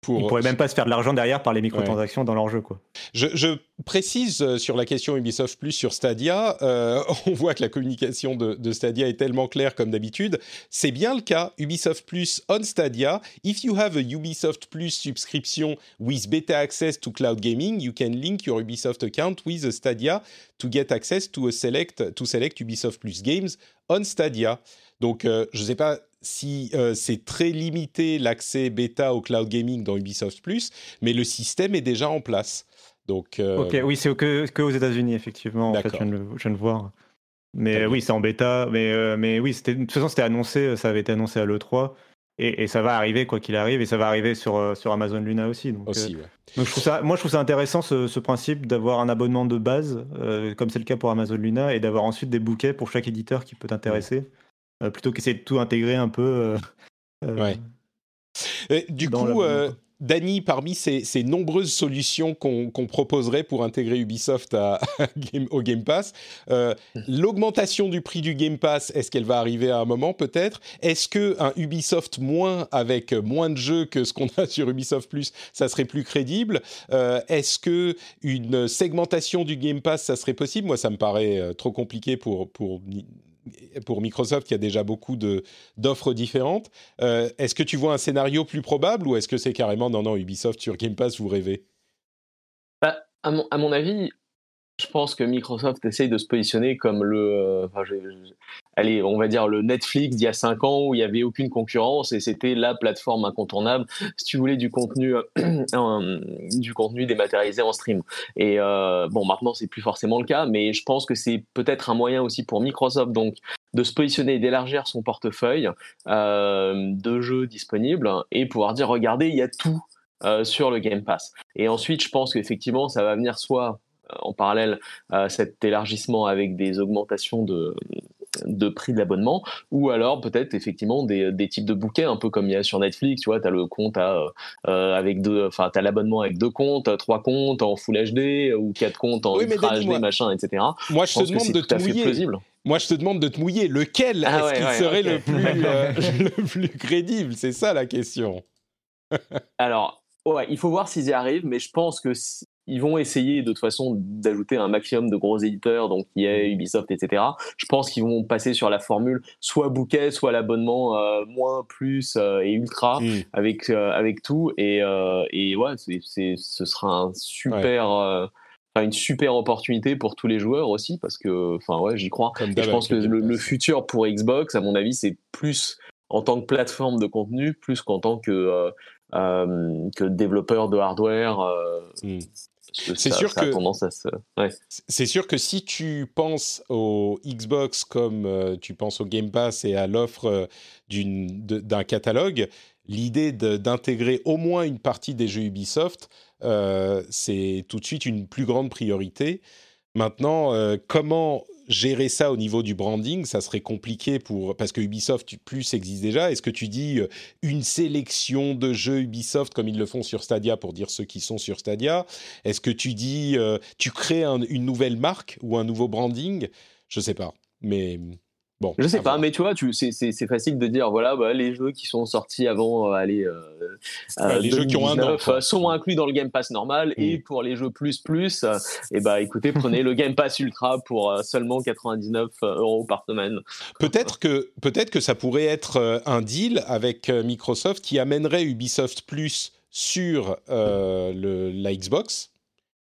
pour... Ils pourraient même pas se faire de l'argent derrière par les microtransactions dans leur jeu. Quoi. Je, précise euh, sur la question Ubisoft Plus sur Stadia, euh, on voit que la communication de, Stadia est tellement claire comme d'habitude. C'est bien le cas, Ubisoft Plus on Stadia. If you have a Ubisoft Plus subscription with beta access to cloud gaming, you can link your Ubisoft account with a Stadia to get access to, a select, to select Ubisoft Plus games on Stadia. Donc, euh, je ne sais pas si euh, c'est très limité l'accès bêta au cloud gaming dans Ubisoft Plus, mais le système est déjà en place. Donc, euh, Ok, oui, c'est que, que, aux États-Unis, effectivement. En fait, je viens, de, je voir. Mais oui, c'est en bêta. Mais, euh, mais oui, de toute façon, c'était annoncé, ça avait été annoncé à l'E3. Et, et, ça va arriver, quoi qu'il arrive, et ça va arriver sur, sur Amazon Luna aussi. Donc, aussi, donc je trouve ça, moi, je trouve ça intéressant, ce, ce principe d'avoir un abonnement de base, comme c'est le cas pour Amazon Luna, et d'avoir ensuite des bouquets pour chaque éditeur qui peut t'intéresser. Plutôt qu'essayer de tout intégrer un peu. Euh, euh, ouais. du coup, Dany, parmi ces, nombreuses solutions qu'on proposerait pour intégrer Ubisoft à, au Game Pass, l'augmentation du prix du Game Pass, est-ce qu'elle va arriver à un moment peut-être? Est-ce que un Ubisoft moins avec moins de jeux que ce qu'on a sur Ubisoft Plus, ça serait plus crédible? Est-ce que une segmentation du Game Pass, ça serait possible? Moi, ça me paraît trop compliqué pour pour pour Microsoft, il y a déjà beaucoup d'offres différentes. Euh, est-ce que tu vois un scénario plus probable ou est-ce que c'est carrément non, non, Ubisoft sur Game Pass, vous rêvez? Bah, à, mon, à, mon, avis, je pense que Microsoft essaye de se positionner comme le, euh, allez, on va dire le Netflix d'il y a 5 ans où il n'y avait aucune concurrence et c'était la plateforme incontournable si tu voulais du contenu, euh, du contenu dématérialisé en stream. Et euh, bon, maintenant c'est plus forcément le cas, mais je pense que c'est peut-être un moyen aussi pour Microsoft donc de se positionner et d'élargir son portefeuille de jeux disponibles et pouvoir dire regardez, il y a tout sur le Game Pass. Et ensuite, je pense qu'effectivement, ça va venir soit euh, en parallèle à cet élargissement avec des augmentations de, de prix de l'abonnement ou alors peut-être effectivement des, des, types de bouquets un peu comme il y a sur Netflix tu vois tu as le compte à, euh, avec deux enfin tu as l'abonnement avec deux comptes trois comptes en full HD ou quatre comptes en Ultra HD machin etc moi je, te demande de te mouiller. moi je te demande de te mouiller. Lequel ah est-ce qui serait le plus euh, le plus crédible? C'est ça la question. Alors ouais il faut voir s'ils y arrivent mais je pense que si, ils vont essayer de toute façon d'ajouter un maximum de gros éditeurs, donc EA. Ubisoft, etc. Je pense qu'ils vont passer sur la formule soit bouquet, soit l'abonnement euh, moins, plus euh, et ultra mm. avec euh, avec tout. Et, et ouais, c'est, ce sera un super. une super opportunité pour tous les joueurs aussi parce que enfin ouais j'y crois je pense que le, le, futur pour Xbox à mon avis c'est plus en tant que plateforme de contenu plus qu'en tant que que développeur de hardware mm. C'est sûr que c'est sûr que si tu penses au Xbox comme euh, tu penses au Game Pass et à l'offre euh, d'un catalogue, l'idée d'intégrer au moins une partie des jeux Ubisoft, euh, c'est tout de suite une plus grande priorité. Maintenant, comment gérer ça au niveau du branding, ça serait compliqué pour parce que Ubisoft Plus existe déjà. Est-ce que tu dis euh, une sélection de jeux Ubisoft comme ils le font sur Stadia pour dire ceux qui sont sur Stadia? Est-ce que tu dis euh, tu crées une nouvelle marque ou un nouveau branding? Je sais pas, mais Bon, je sais pas, mais tu vois, tu, c'est, facile de dire voilà, bah, les jeux qui sont sortis avant, euh, allez, euh, les jeux qui ont un an, euh, sont inclus dans le Game Pass normal, et mm. pour les jeux plus plus, et eh bah écoutez, prenez le Game Pass Ultra pour seulement 99 euros par semaine. Peut-être que peut-être que ça pourrait être un deal avec Microsoft qui amènerait Ubisoft Plus sur le, la Xbox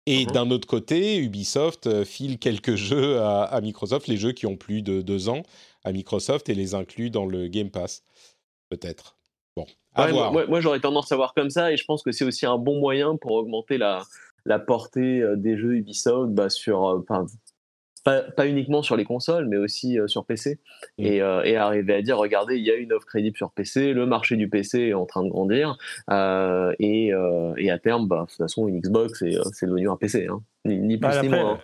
et mhm. d'un autre côté, Ubisoft euh, file quelques jeux à, Microsoft, les jeux qui ont plus de deux ans à Microsoft et les inclut dans le Game Pass, peut-être. Bon, à voir. Moi, j'aurais tendance à voir comme ça et je pense que c'est aussi un bon moyen pour augmenter la, la portée euh, des jeux Ubisoft bah, sur, euh, pas, uniquement sur les consoles, mais aussi sur PC. Mm. Et, et, arriver à dire, regardez, il y a une offre crédible sur PC, le marché du PC est en train de grandir, et, et, à terme, bah, de toute façon, une Xbox, c'est devenu un PC, hein. ni, plus ni moins. Hein.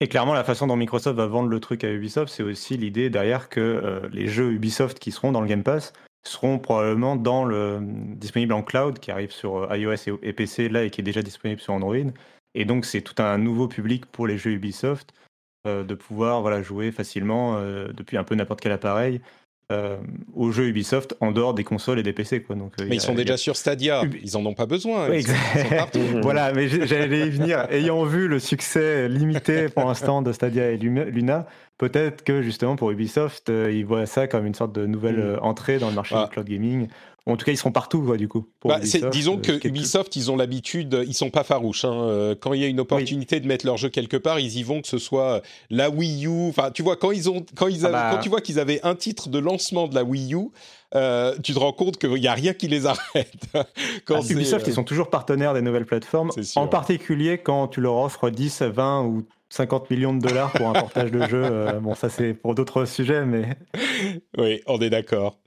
Et clairement, la façon dont Microsoft va vendre le truc à Ubisoft, c'est aussi l'idée derrière que euh, les jeux Ubisoft qui seront dans le Game Pass seront probablement dans le disponible en cloud qui arrive sur euh, iOS et, PC là et qui est déjà disponible sur Android. Et donc c'est tout un nouveau public pour les jeux Ubisoft euh, de pouvoir voilà jouer facilement depuis un peu n'importe quel appareil euh, aux jeux Ubisoft en dehors des consoles et des PC. Quoi. Donc, euh, mais ils sont déjà sur Stadia, ils en ont pas besoin. voilà, mais j'allais y venir. Ayant vu le succès limité pour l'instant de Stadia et Luna, peut-être que justement pour Ubisoft, euh, ils voient ça comme une sorte de nouvelle mm. entrée dans le marché du cloud gaming en tout cas, ils seront partout, du coup. Bah, disons euh, que Ubisoft, ils ont l'habitude, ils sont pas farouches. Hein. Euh, quand il y a une opportunité de mettre leur jeu quelque part, ils y vont, que ce soit la Wii U. Enfin, tu vois, quand ils ont, quand ils ah bah. quand tu vois qu'ils avaient un titre de lancement de la Wii U, euh, tu te rends compte qu'il n'y a rien qui les arrête. quand ah, Ubisoft, ils sont toujours partenaires des nouvelles plateformes, en particulier quand tu leur offres 10, 20 ou 50 millions de dollars pour un portage de jeu. Euh, bon, ça c'est pour d'autres sujets, mais. Oui, on est d'accord.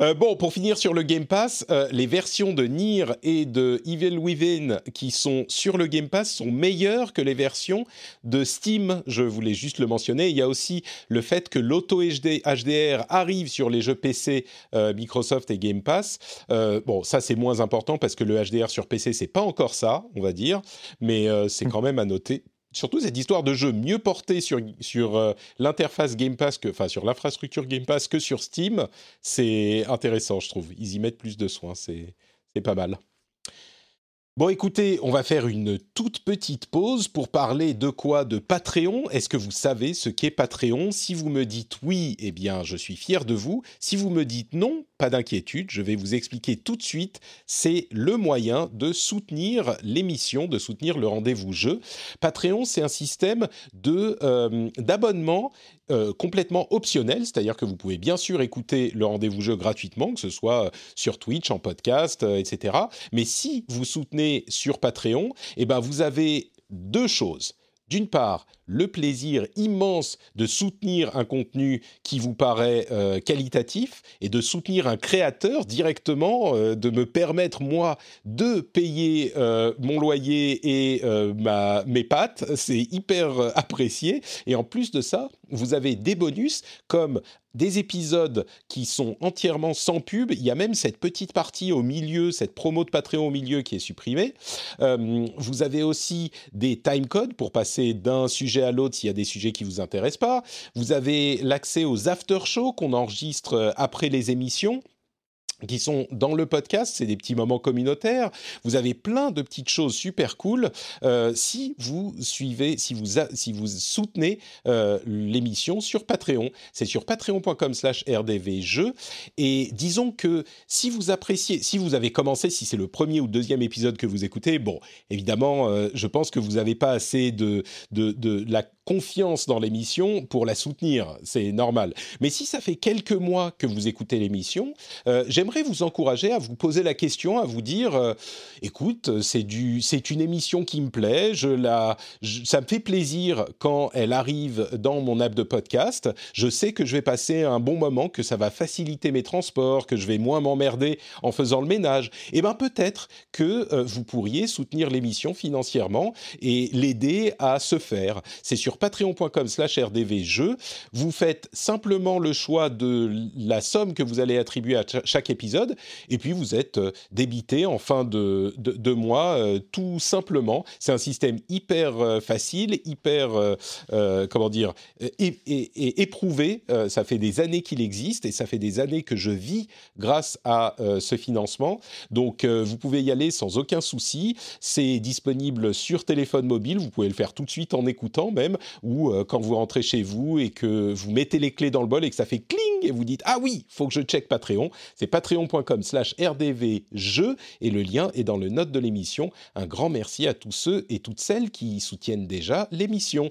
Euh, bon, pour finir sur le Game Pass, euh, les versions de Nier et de Evil Within qui sont sur le Game Pass sont meilleures que les versions de Steam. Je voulais juste le mentionner. Il y a aussi le fait que l'auto HDR arrive sur les jeux PC Microsoft et Game Pass. bon, ça c'est moins important parce que le HDR sur PC c'est pas encore ça, on va dire, mais c'est quand même à noter surtout cette histoire de jeu mieux porté sur, sur euh, l'interface Game Pass, que, enfin sur l'infrastructure Game Pass que sur Steam, c'est intéressant, je trouve. Ils y mettent plus de soins, c'est pas mal. Bon, écoutez, on va faire une toute petite pause pour parler de quoi? De Patreon. Est-ce que vous savez ce qu'est Patreon? Si vous me dites oui, eh bien, je suis fier de vous. Si vous me dites non, pas d'inquiétude, je vais vous expliquer tout de suite. C'est le moyen de soutenir l'émission, de soutenir le rendez-vous jeu. Patreon, c'est un système euh, d'abonnement euh, complètement optionnel, c'est-à-dire que vous pouvez bien sûr écouter le rendez-vous jeu gratuitement, que ce soit euh, sur Twitch, en podcast, euh, etc. Mais si vous soutenez sur Patreon, eh ben vous avez deux choses. D'une part, le plaisir immense de soutenir un contenu qui vous paraît qualitatif et de soutenir un créateur directement, de me permettre moi de payer mon loyer et ma, mes pattes, c'est hyper apprécié. Et en plus de ça, vous avez des bonus comme des épisodes qui sont entièrement sans pub. Il y a même cette petite partie au milieu, cette promo de Patreon au milieu qui est supprimée. Euh, vous avez aussi des timecodes pour passer d'un sujet à l'autre s'il y a des sujets qui vous intéressent pas. Vous avez l'accès aux after-shows qu'on enregistre après les émissions qui sont dans le podcast, c'est des petits moments communautaires. Vous avez plein de petites choses super cool euh, si vous suivez, si vous si vous soutenez euh, l'émission sur Patreon. C'est sur patreon.com/slash rdvjeux. Et disons que si vous appréciez, si vous avez commencé, si c'est le premier ou deuxième épisode que vous écoutez, bon, évidemment, euh, je pense que vous n'avez pas assez de, de, de la confiance dans l'émission pour la soutenir, c'est normal. Mais si ça fait quelques mois que vous écoutez l'émission, euh, j'aimerais vous encourager à vous poser la question, à vous dire, euh, écoute, c'est une émission qui me plaît, je la, ça me fait plaisir quand elle arrive dans mon app de podcast. Je sais que je vais passer un bon moment, que ça va faciliter mes transports, que je vais moins m'emmerder en faisant le ménage. Et eh ben peut-être que euh, vous pourriez soutenir l'émission financièrement et l'aider à se faire. C'est sur patreon.com slash rdvjeux. Vous faites simplement le choix de la somme que vous allez attribuer à chaque épisode et puis vous êtes euh, débité en fin de, de, mois euh, tout simplement. C'est un système hyper euh, facile, hyper, comment dire, et, éprouvé. ça fait des années qu'il existe et ça fait des années que je vis grâce à ce financement. Donc vous pouvez y aller sans aucun souci. C'est disponible sur téléphone mobile. Vous pouvez le faire tout de suite en écoutant même ou euh, quand vous rentrez chez vous et que vous mettez les clés dans le bol et que ça fait cling et vous dites ah oui, faut que je check Patreon. C'est patreon.com/slash rdvjeux et le lien est dans le note de l'émission. Un grand merci à tous ceux et toutes celles qui soutiennent déjà l'émission.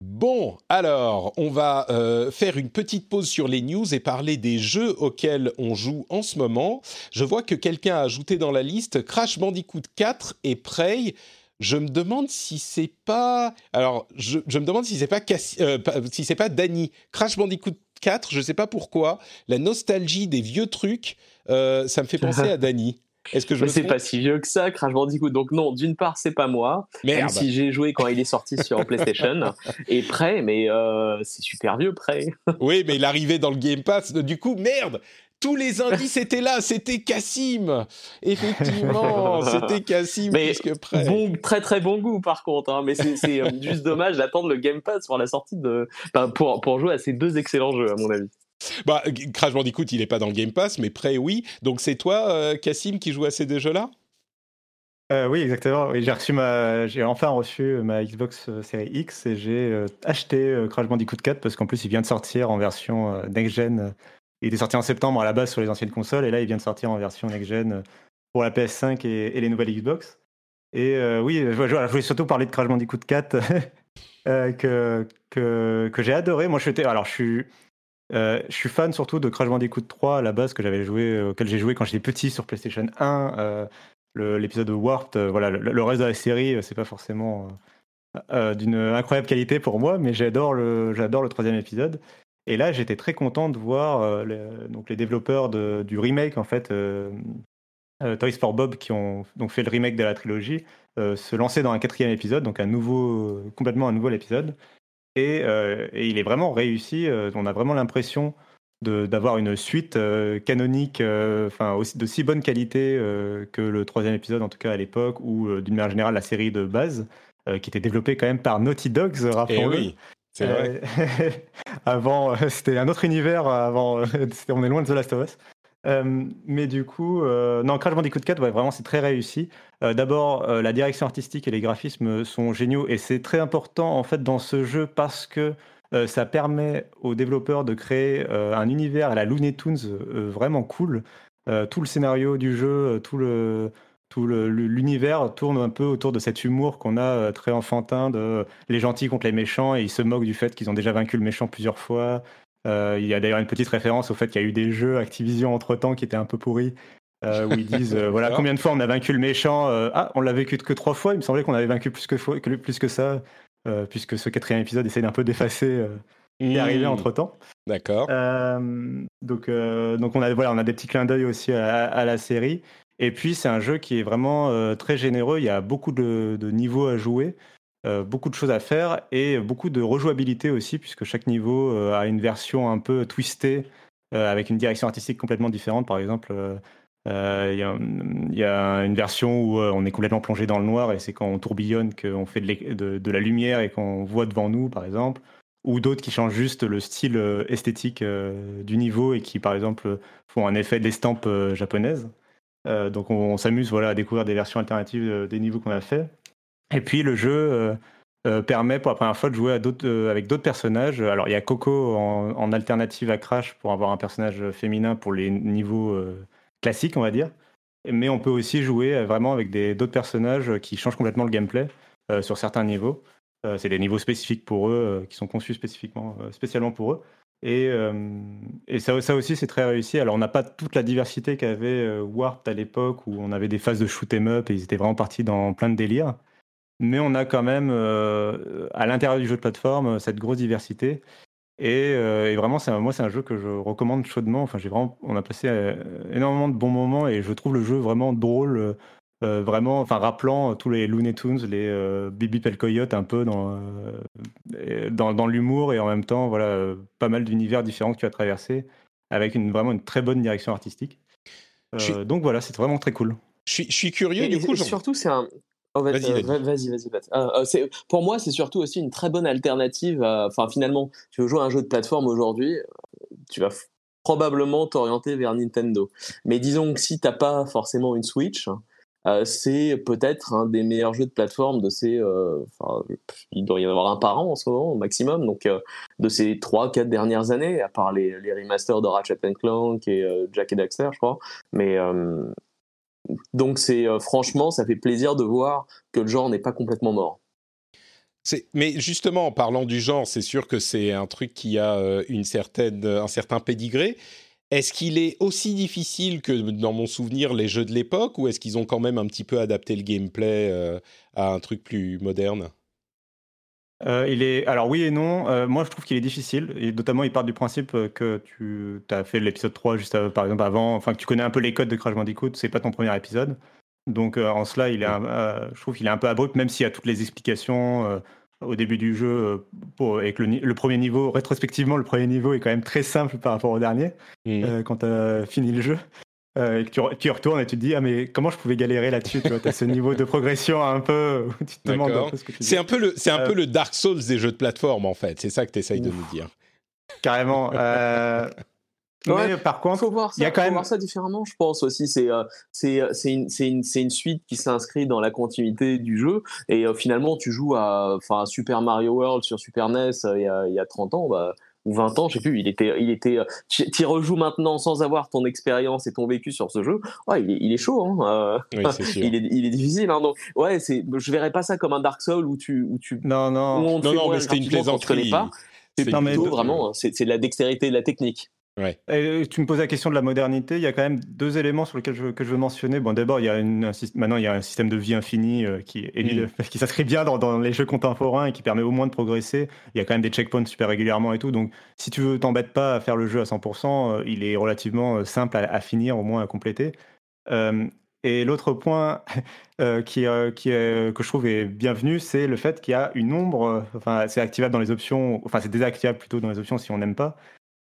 Bon, alors, on va euh, faire une petite pause sur les news et parler des jeux auxquels on joue en ce moment. Je vois que quelqu'un a ajouté dans la liste Crash Bandicoot 4 et Prey. Je me demande si c'est pas. Alors, je, je me demande si c'est pas euh, si c'est pas Danny. Crash Bandicoot 4, je sais pas pourquoi. La nostalgie des vieux trucs, euh, ça me fait penser à Danny. Est-ce que je Mais c'est pas si vieux que ça, Crash Bandicoot. Donc non, d'une part, c'est pas moi. Merde. Même si j'ai joué quand il est sorti sur PlayStation. Et Prey, mais euh, c'est super vieux, Prey. oui, mais il arrivait dans le Game Pass. Du coup, merde tous les indices étaient là, c'était Cassim. Effectivement, c'était Cassim mais que Prey. Bon, très très bon goût par contre, hein, mais c'est euh, juste dommage d'attendre le Game Pass pour la sortie de, enfin, pour, pour jouer à ces deux excellents jeux à mon avis. Bah, Crash Bandicoot, il n'est pas dans le Game Pass, mais Prey, oui. Donc c'est toi, euh, Cassim, qui joue à ces deux jeux-là? Euh, oui, exactement. j'ai enfin reçu ma Xbox Series X et j'ai acheté Crash Bandicoot 4 parce qu'en plus il vient de sortir en version next gen il était sorti en septembre à la base sur les anciennes consoles et là il vient de sortir en version next-gen pour la PS5 et, les nouvelles Xbox. Et euh, oui, je, voulais surtout parler de Crash Bandicoot 4 euh, que, que, que j'ai adoré. Moi, je suis, alors, je suis, euh, je suis fan surtout de Crash Bandicoot 3 à la base que j'avais joué, auquel j'ai joué quand j'étais petit sur PlayStation 1. l'épisode de Warped, voilà, le, reste de la série, c'est pas forcément d'une incroyable qualité pour moi, mais j'adore le, le troisième épisode. Et là, j'étais très content de voir euh, les, donc les développeurs du remake, en fait, euh, euh, Toys for Bob, qui ont donc fait le remake de la trilogie, se lancer dans un quatrième épisode, donc un nouveau, complètement un nouvel épisode. Et, il est vraiment réussi. on a vraiment l'impression d'avoir une suite canonique, enfin de si bonne qualité que le troisième épisode, en tout cas à l'époque, ou d'une manière générale la série de base, qui était développée quand même par Naughty Dogs, eh rappelons-le. Oui. Vrai. avant, euh, c'était un autre univers. Avant, euh, on est loin de The Last of Us. Euh, mais du coup, non, Crash Bandicoot 4, ouais, vraiment, c'est très réussi. D'abord, la direction artistique et les graphismes sont géniaux et c'est très important en fait dans ce jeu parce que ça permet aux développeurs de créer un univers à la Looney Tunes vraiment cool. tout le scénario du jeu, tout le, tout l'univers tourne un peu autour de cet humour qu'on a euh, très enfantin de les gentils contre les méchants et ils se moquent du fait qu'ils ont déjà vaincu le méchant plusieurs fois. Euh, il y a d'ailleurs une petite référence au fait qu'il y a eu des jeux Activision entre temps qui étaient un peu pourris. Euh, où ils disent voilà combien de fois on a vaincu le méchant ah on l'a vécu que trois fois il me semblait qu'on avait vaincu plus que, plus que ça puisque ce quatrième épisode essaie d'un peu d'effacer qui est arrivé mmh. entre temps d'accord donc donc on a voilà on a des petits clins d'œil aussi à, la série et puis, c'est un jeu qui est vraiment euh, très généreux. Il y a beaucoup de, niveaux à jouer, euh, beaucoup de choses à faire et beaucoup de rejouabilité aussi, puisque chaque niveau euh, a une version un peu twistée, avec une direction artistique complètement différente. Par exemple, il y, a une version où on est complètement plongé dans le noir et c'est quand on tourbillonne qu'on fait de, la lumière et qu'on voit devant nous, par exemple. Ou d'autres qui changent juste le style esthétique du niveau et qui, par exemple, font un effet d'estampe japonaise. Euh, donc on, s'amuse à découvrir des versions alternatives euh, des niveaux qu'on a fait. Et puis le jeu euh, permet pour la première fois de jouer avec d'autres personnages. Alors il y a Coco en, alternative à Crash pour avoir un personnage féminin pour les niveaux classiques, on va dire. Mais on peut aussi jouer vraiment avec d'autres personnages qui changent complètement le gameplay sur certains niveaux. c'est des niveaux spécifiques pour eux, qui sont conçus spécifiquement, spécialement pour eux. Et, euh, ça, aussi, c'est très réussi. Alors, on n'a pas toute la diversité qu'avait euh, Warped à l'époque, où on avait des phases de shoot 'em up et ils étaient vraiment partis dans plein de délires. Mais on a quand même, euh, à l'intérieur du jeu de plateforme, cette grosse diversité. Et, et vraiment, moi, c'est un jeu que je recommande chaudement. Enfin, j'ai vraiment, on a passé énormément de bons moments et je trouve le jeu vraiment drôle vraiment, enfin rappelant tous les Looney Tunes, les Bibi Pelcoyote un peu dans, dans, dans l'humour et en même temps, voilà, pas mal d'univers différents que tu as traversé avec une, vraiment une très bonne direction artistique. Donc voilà, c'est vraiment très cool. Je suis, curieux, du coup. surtout, c'est un. Oh, vas-y, vas-y, vas-y. Ah, pour moi, c'est surtout aussi une très bonne alternative. Enfin, finalement, tu veux jouer à un jeu de plateforme aujourd'hui, tu vas probablement t'orienter vers Nintendo. Mais disons que si t'as pas forcément une Switch, euh, c'est peut-être un des meilleurs jeux de plateforme de ces. Euh, il doit y en avoir un par an en ce moment, au maximum, donc euh, de ces 3-4 dernières années, à part les, les, remasters de Ratchet Clank et Jack et Daxter, je crois. Mais. Donc c'est franchement, ça fait plaisir de voir que le genre n'est pas complètement mort. Mais justement, en parlant du genre, c'est sûr que c'est un truc qui a euh, une certaine, un certain pédigré. Est-ce qu'il est aussi difficile que dans mon souvenir les jeux de l'époque ou est-ce qu'ils ont quand même un petit peu adapté le gameplay euh, à un truc plus moderne? Euh, il est alors oui et non. moi, je trouve qu'il est difficile et notamment il part du principe que tu as fait l'épisode 3 juste par exemple avant, enfin que tu connais un peu les codes de Crash Bandicoot. C'est pas ton premier épisode, donc en cela, il est, je trouve qu'il est un peu abrupt, même s'il y a toutes les explications au début du jeu, euh, pour, avec le, premier niveau, rétrospectivement, le premier niveau est quand même très simple par rapport au dernier, mmh. euh, quand tu as fini le jeu. Euh, et que tu, tu, retournes et tu te dis, ah mais comment je pouvais galérer là-dessus Tu as ce niveau de progression un peu, tu te demandes un peu ce que tu C'est un, peu le, c'est un peu le Dark Souls des jeux de plateforme, en fait. C'est ça que tu essayes de nous dire. Carrément. Mais par contre, faut voir ça, il y a quand même voir ça différemment, je pense aussi. C'est euh, euh, une, une, une suite qui s'inscrit dans la continuité du jeu et euh, finalement tu joues à enfin Super Mario World sur Super NES il y a il y a 30 ans bah ou 20 ans, je sais plus, il était, il était, tu rejoues maintenant sans avoir ton expérience et ton vécu sur ce jeu. Ouais, il est, il est chaud, hein. Oui, sûr. il est, il est difficile, hein. Donc, ouais, c'est, je verrais pas ça comme un Dark Souls où tu, où tu, non, non, non, non, mais c'était une plaisanterie. Pas. C'est plutôt vraiment, c'est, c'est de la dextérité, de la technique. Et tu me poses la question de la modernité. Il y a quand même deux éléments sur lesquels je, que je veux mentionner. Bon, d'abord, il y a une, maintenant il y a un système de vie infini euh, qui, mm. qui s'inscrit bien dans, dans, les jeux contemporains et qui permet au moins de progresser. Il y a quand même des checkpoints super régulièrement et tout. Donc, si tu veux t'embêtes pas à faire le jeu à 100%, euh, il est relativement euh, simple à, finir, au moins à compléter. et l'autre point qui, que je trouve est bienvenu, c'est le fait qu'il y a une ombre. Enfin, c'est activable dans les options. Enfin, c'est désactivable plutôt dans les options si on n'aime pas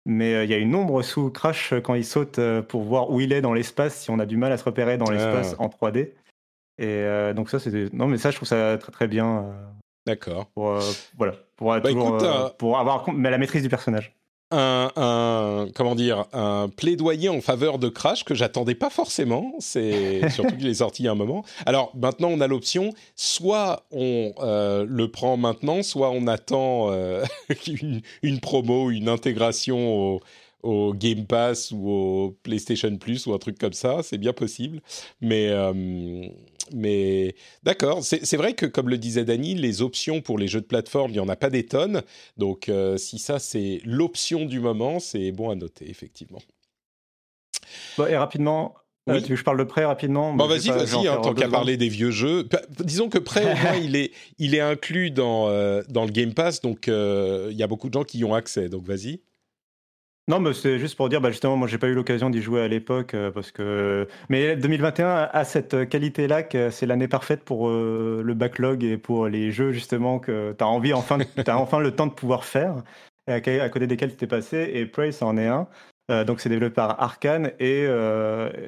mais euh, il y a une ombre sous Crash quand il saute euh, pour voir où il est dans l'espace si on a du mal à se repérer dans l'espace ah. en 3D. Et euh, donc ça, c'est non, mais ça, je trouve ça très très bien. D'accord. Pour voilà, pour, bah, pour avoir mais la maîtrise du personnage un, comment dire un plaidoyer en faveur de Crash que j'attendais pas forcément. C'est surtout qu'il est sorti il y a un moment. Alors maintenant on a l'option soit on euh, le prend maintenant, soit on attend euh, une, une, promo, une intégration au, au Game Pass ou au PlayStation Plus ou un truc comme ça, c'est bien possible. Mais, euh, mais d'accord, c'est vrai que comme le disait Dany, les options pour les jeux de plateforme, il n'y en a pas des tonnes. Donc euh, si ça c'est l'option du moment, c'est bon à noter, effectivement. et rapidement, euh, tu veux que je parle de prêt rapidement Bon, vas-y, vas-y, hein, tant qu'à parler des vieux jeux. Disons que prêt, au moins, il est, il est inclus dans, dans le Game Pass, donc il y a beaucoup de gens qui y ont accès, donc vas-y. Non, mais c'est juste pour dire, bah justement, moi j'ai pas eu l'occasion d'y jouer à l'époque euh, parce que. Mais 2021 a cette qualité-là que c'est l'année parfaite pour euh, le backlog et pour les jeux justement que tu as envie, enfin, as enfin le temps de pouvoir faire, à, côté desquels tu t'es passé. Et Prey, en est un. Euh, donc c'est développé par Arkane. Et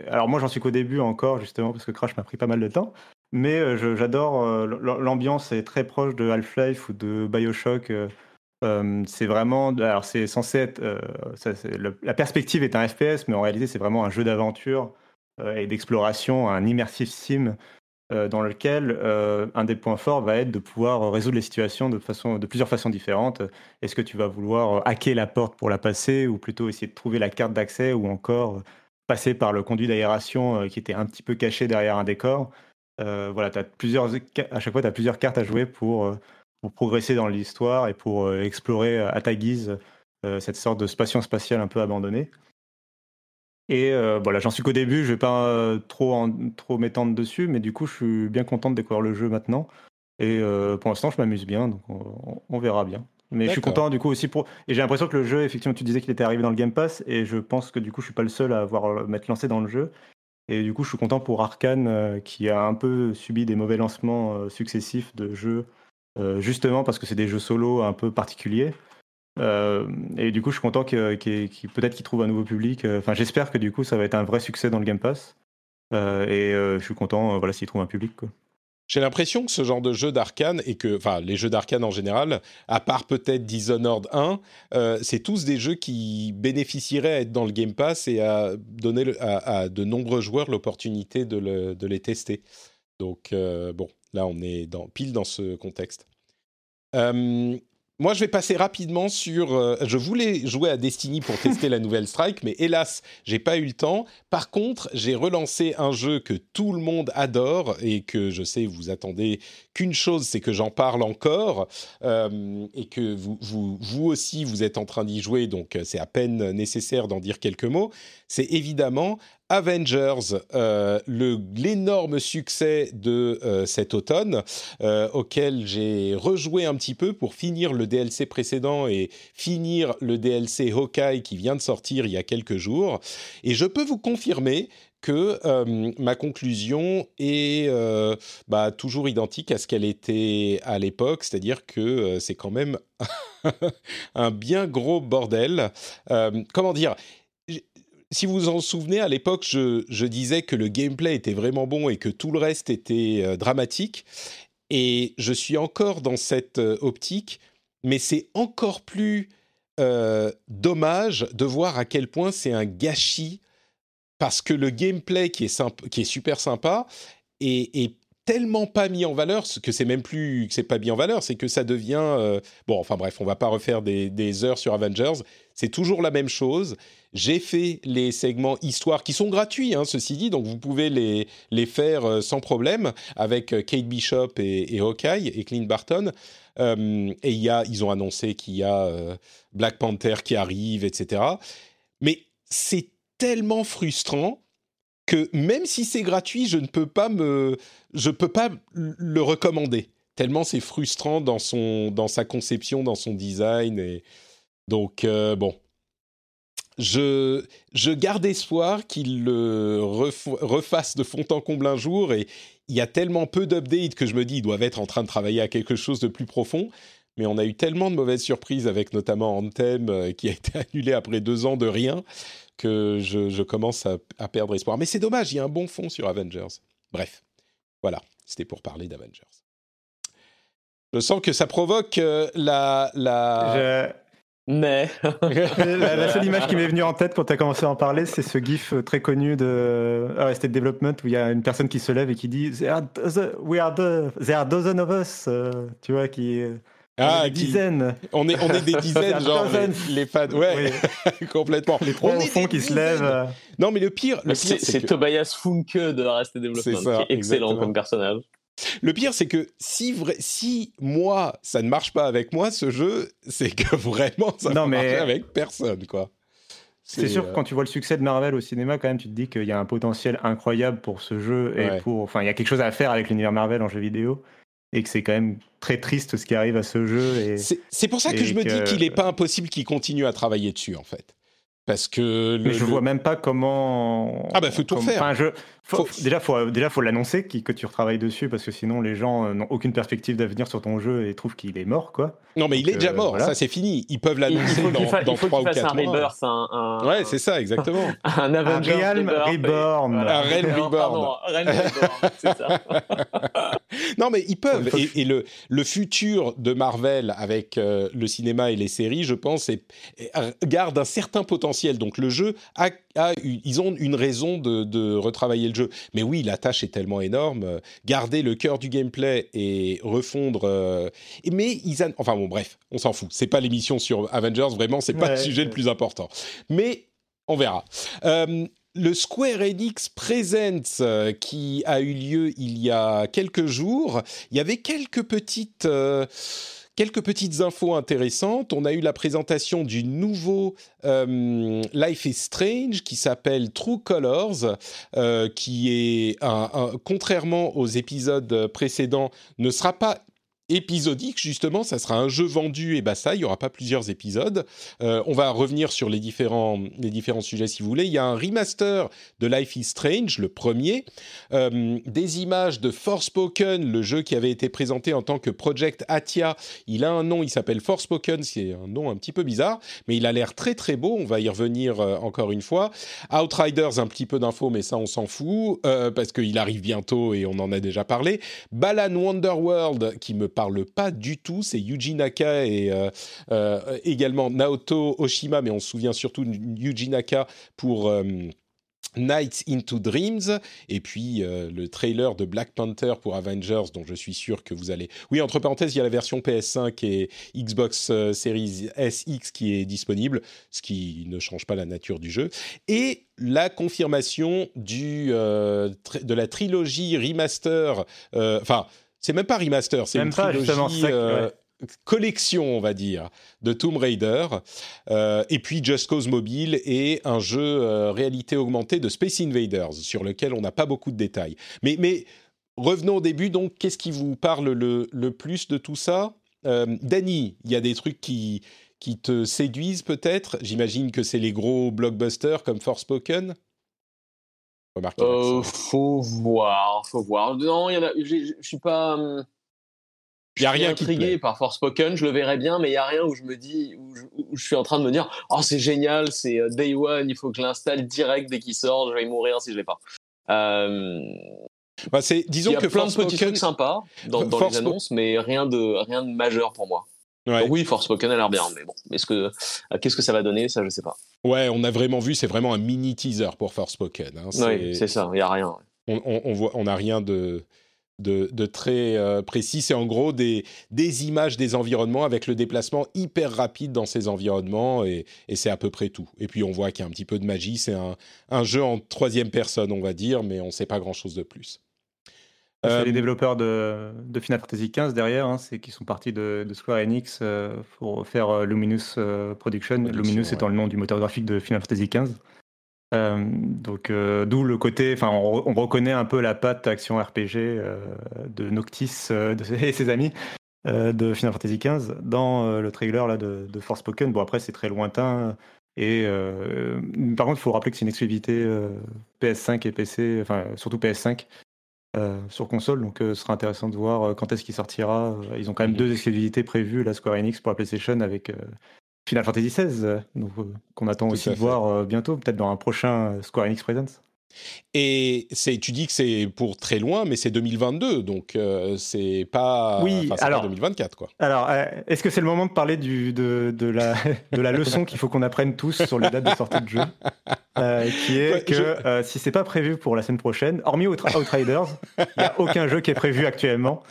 alors moi j'en suis qu'au début encore, justement, parce que Crash m'a pris pas mal de temps. Mais j'adore, l'ambiance est très proche de Half-Life ou de Bioshock c'est vraiment, alors c'est censé être, la perspective est un FPS, mais en réalité c'est vraiment un jeu d'aventure et d'exploration, un immersive sim dans lequel un des points forts va être de pouvoir résoudre les situations de, façon, de plusieurs façons différentes. Est-ce que tu vas vouloir hacker la porte pour la passer, ou plutôt essayer de trouver la carte d'accès, ou encore passer par le conduit d'aération qui était un petit peu caché derrière un décor? voilà, as plusieurs, à chaque fois, tu as plusieurs cartes à jouer pour pour progresser dans l'histoire et pour euh, explorer euh, à ta guise euh, cette sorte de station spatiale un peu abandonnée. Et voilà, j'en suis qu'au début, je vais pas trop, trop m'étendre dessus, mais du coup, je suis bien content de découvrir le jeu maintenant. Et pour l'instant, je m'amuse bien, donc on, verra bien. Mais je suis content du coup aussi pour. Et j'ai l'impression que le jeu, effectivement, tu disais qu'il était arrivé dans le Game Pass, et je pense que du coup, je suis pas le seul à avoir m'être lancé dans le jeu. Et du coup, je suis content pour Arkane, qui a un peu subi des mauvais lancements successifs de jeux, justement parce que c'est des jeux solo un peu particuliers. et du coup, je suis content que, peut-être qu'il trouve un nouveau public. Enfin, j'espère que du coup, ça va être un vrai succès dans le Game Pass. et je suis content, voilà, s'il trouve un public. J'ai l'impression que ce genre de jeu d'arcane, et que, enfin, les jeux d'arcane en général, à part peut-être Dishonored 1, euh, c'est tous des jeux qui bénéficieraient à être dans le Game Pass et à donner à, de nombreux joueurs l'opportunité de, les tester. Donc, euh, bon, là, on est dans, pile dans ce contexte. Euh, moi, je vais passer rapidement sur. Euh, je voulais jouer à Destiny pour tester la nouvelle Strike, mais hélas, j'ai pas eu le temps. Par contre, j'ai relancé un jeu que tout le monde adore et que je sais vous attendez qu'une chose, c'est que j'en parle encore euh, et que vous, vous, vous aussi vous êtes en train d'y jouer, donc c'est à peine nécessaire d'en dire quelques mots. C'est évidemment Avengers, euh, l'énorme succès de euh, cet automne, euh, auquel j'ai rejoué un petit peu pour finir le DLC précédent et finir le DLC Hawkeye qui vient de sortir il y a quelques jours. Et je peux vous confirmer que ma conclusion est bah, toujours identique à ce qu'elle était à l'époque, c'est-à-dire que c'est quand même un bien gros bordel. comment dire? Si vous vous en souvenez, à l'époque, je, disais que le gameplay était vraiment bon et que tout le reste était euh, dramatique. Et je suis encore dans cette euh, optique, mais c'est encore plus euh, dommage de voir à quel point c'est un gâchis parce que le gameplay qui est, super sympa est, tellement pas mis en valeur que c'est même plus que c'est pas mis en valeur, c'est que ça devient bon. Enfin bref, on va pas refaire des heures sur Avengers. C'est toujours la même chose. J'ai fait les segments histoire qui sont gratuits, hein, ceci dit, donc vous pouvez les, les faire euh, sans problème avec euh, Kate Bishop et, Hawkeye et Clint Barton. Euh, et y a, ils ont annoncé qu'il y a Black Panther qui arrive, etc. Mais c'est tellement frustrant que même si c'est gratuit, je ne peux pas me, je peux pas le recommander. Tellement c'est frustrant dans son, dans sa conception, dans son design et donc bon, je, garde espoir qu'il le refasse de fond en comble un jour. Et il y a tellement peu d'updates que je me dis, ils doivent être en train de travailler à quelque chose de plus profond. Mais on a eu tellement de mauvaises surprises avec notamment Anthem euh, qui a été annulé après deux ans de rien que je, commence à, perdre espoir. Mais c'est dommage, il y a un bon fond sur Avengers. Bref, voilà, c'était pour parler d'Avengers. Je sens que ça provoque euh, la... la... Mais la, seule image qui m'est venue en tête quand tu as commencé à en parler, c'est ce gif très connu de Arrested Development où il y a une personne qui se lève et qui dit There are, we are the, there are dozen of us, euh, tu vois, qui. Ah, des dizaines. On est, on est des dizaines, genre les, fans. Ouais, complètement. Les trois au fond qui se lèvent. Non, mais le pire, le pire c'est Tobias Funke de Arrested Development, ça, qui est excellent comme personnage. Le pire, c'est que si, si moi, ça ne marche pas avec moi, ce jeu, c'est que vraiment, ça ne marche avec personne, quoi. C'est sûr, que euh, quand tu vois le succès de Marvel au cinéma, quand même, tu te dis qu'il y a un potentiel incroyable pour ce jeu et pour, enfin, il y a quelque chose à faire avec l'univers Marvel en jeu vidéo et que c'est quand même très triste ce qui arrive à ce jeu. C'est pour ça que je me dis qu'il n'est pas impossible qu'il continue à travailler dessus, en fait. Parce que Mais je vois même pas comment. Ah bah faut tout faire. Enfin, je... Déjà, faut déjà faut l'annoncer que tu retravailles dessus parce que sinon les gens euh, n'ont aucune perspective d'avenir sur ton jeu et trouvent qu'il est mort quoi. Non mais il est déjà euh, mort, ça c'est fini. Ils peuvent l'annoncer dans, dans 3 ou 4 mois. Rebirth, un, un, Ouais c'est ça exactement. un Avengers Realm Reborn. Un Realm Reborn. c'est ça. non mais ils peuvent et, le le futur de Marvel avec euh, le cinéma et les séries, je pense, est, garde un certain potentiel. Donc le jeu a ils ont une raison de, retravailler le jeu. Mais oui, la tâche est tellement énorme. Garder le cœur du gameplay et refondre. Euh, mais ils, enfin bon, bref, on s'en fout. C'est pas l'émission sur Avengers. Vraiment, c'est pas le sujet le plus important. Mais on verra. Euh, le Square Enix Presents euh, qui a eu lieu il y a quelques jours, il y avait quelques petites Quelques petites infos intéressantes. On a eu la présentation du nouveau euh, Life is Strange qui s'appelle True Colors, euh, qui est, contrairement aux épisodes précédents, ne sera pas épisodique, justement, ça sera un jeu vendu et basta, il n'y aura pas plusieurs épisodes. Euh, on va revenir sur les différents, les différents sujets si vous voulez. Il y a un remaster de Life is Strange, le premier, euh, des images de Forspoken, le jeu qui avait été présenté en tant que Project Atia. Il a un nom, il s'appelle Forspoken, c'est un nom un petit peu bizarre, mais il a l'air très très beau, on va y revenir euh, encore une fois. Outriders, un petit peu d'infos, mais ça on s'en fout, parce qu'il arrive bientôt et on en a déjà parlé. Balan Wonderworld, qui me parle pas du tout. C'est Yuji Naka et euh, euh, également Naoto Oshima, mais on se souvient surtout de Yuji Naka pour euh, Nights into Dreams et puis le trailer de Black Panther pour Avengers dont je suis sûr que vous allez. Oui, entre parenthèses, il y a la version PS5 et Xbox Series SX qui est disponible, ce qui ne change pas la nature du jeu et la confirmation du de la trilogie remaster enfin c'est même pas remaster, c'est une trilogie euh, collection, on va dire, de Tomb Raider, euh, et puis Just Cause Mobile et un jeu euh, réalité augmentée de Space Invaders, sur lequel on n'a pas beaucoup de détails. Mais, mais revenons au début, donc, qu'est-ce qui vous parle le, le plus de tout ça? Danny, il y a des trucs qui, qui te séduisent peut-être? J'imagine que c'est les gros blockbusters comme Forspoken euh, faut voir, faut voir. Non. Je suis pas. Hum, il a rien intrigué par Forspoken, je le verrais bien, mais il y a rien où je me dis, où je, suis en train de me dire, oh c'est génial, c'est euh, Day One, il faut que je l'installe direct dès qu'il sort, je vais mourir si je l'ai pas. Euh, bah c'est, disons il y a que plein de petits trucs sympas dans, dans les annonces, mais rien de rien de majeur pour moi. Ouais. oui, Forspoken a l'air bien, mais bon, est-ce que euh, qu'est-ce que ça va donner, ça je sais pas. Ouais, on a vraiment vu, c'est vraiment un mini teaser pour Forspoken. Hein, oui, c'est ça, il y a rien. On, on, voit, on a rien de de, de très euh, précis. C'est en gros des, des images des environnements avec le déplacement hyper rapide dans ces environnements et, et c'est à peu près tout. Et puis on voit qu'il y a un petit peu de magie. C'est un, un jeu en troisième personne, on va dire, mais on ne sait pas grand-chose de plus. C'est les euh, développeurs de, de, Final Fantasy XV derrière, hein, c'est qui sont partis de, de Square Enix euh, pour faire euh, Luminous Production, Luminous étant le nom du moteur graphique de Final Fantasy XV. donc d'où le côté, enfin on, reconnaît un peu la patte action RPG de Noctis et ses amis de Final Fantasy XV dans le trailer là de, de Forspoken. Bon après c'est très lointain et par contre il faut rappeler que c'est une exclusivité PS5 et PC, enfin surtout PS5 euh, sur console, donc euh, ce sera intéressant de voir euh, quand est-ce qu'il sortira. Ils ont quand même mhm. deux exclusivités prévues, la Square Enix pour la PlayStation avec Final Fantasy XVI, qu'on attend aussi de voir bientôt, peut-être dans un prochain Square Enix Presents. Et c'est, tu dis que c'est pour très loin, mais c'est 2022, donc euh, c'est pas, oui, alors, 2024 quoi. Alors, euh, est-ce que c'est le moment de parler du, de, de, la, de la leçon qu'il faut qu'on apprenne tous sur les dates de sortie de jeu, euh, qui est que si c'est pas prévu pour la semaine prochaine, hormis Outriders, il n'y a aucun jeu qui est prévu actuellement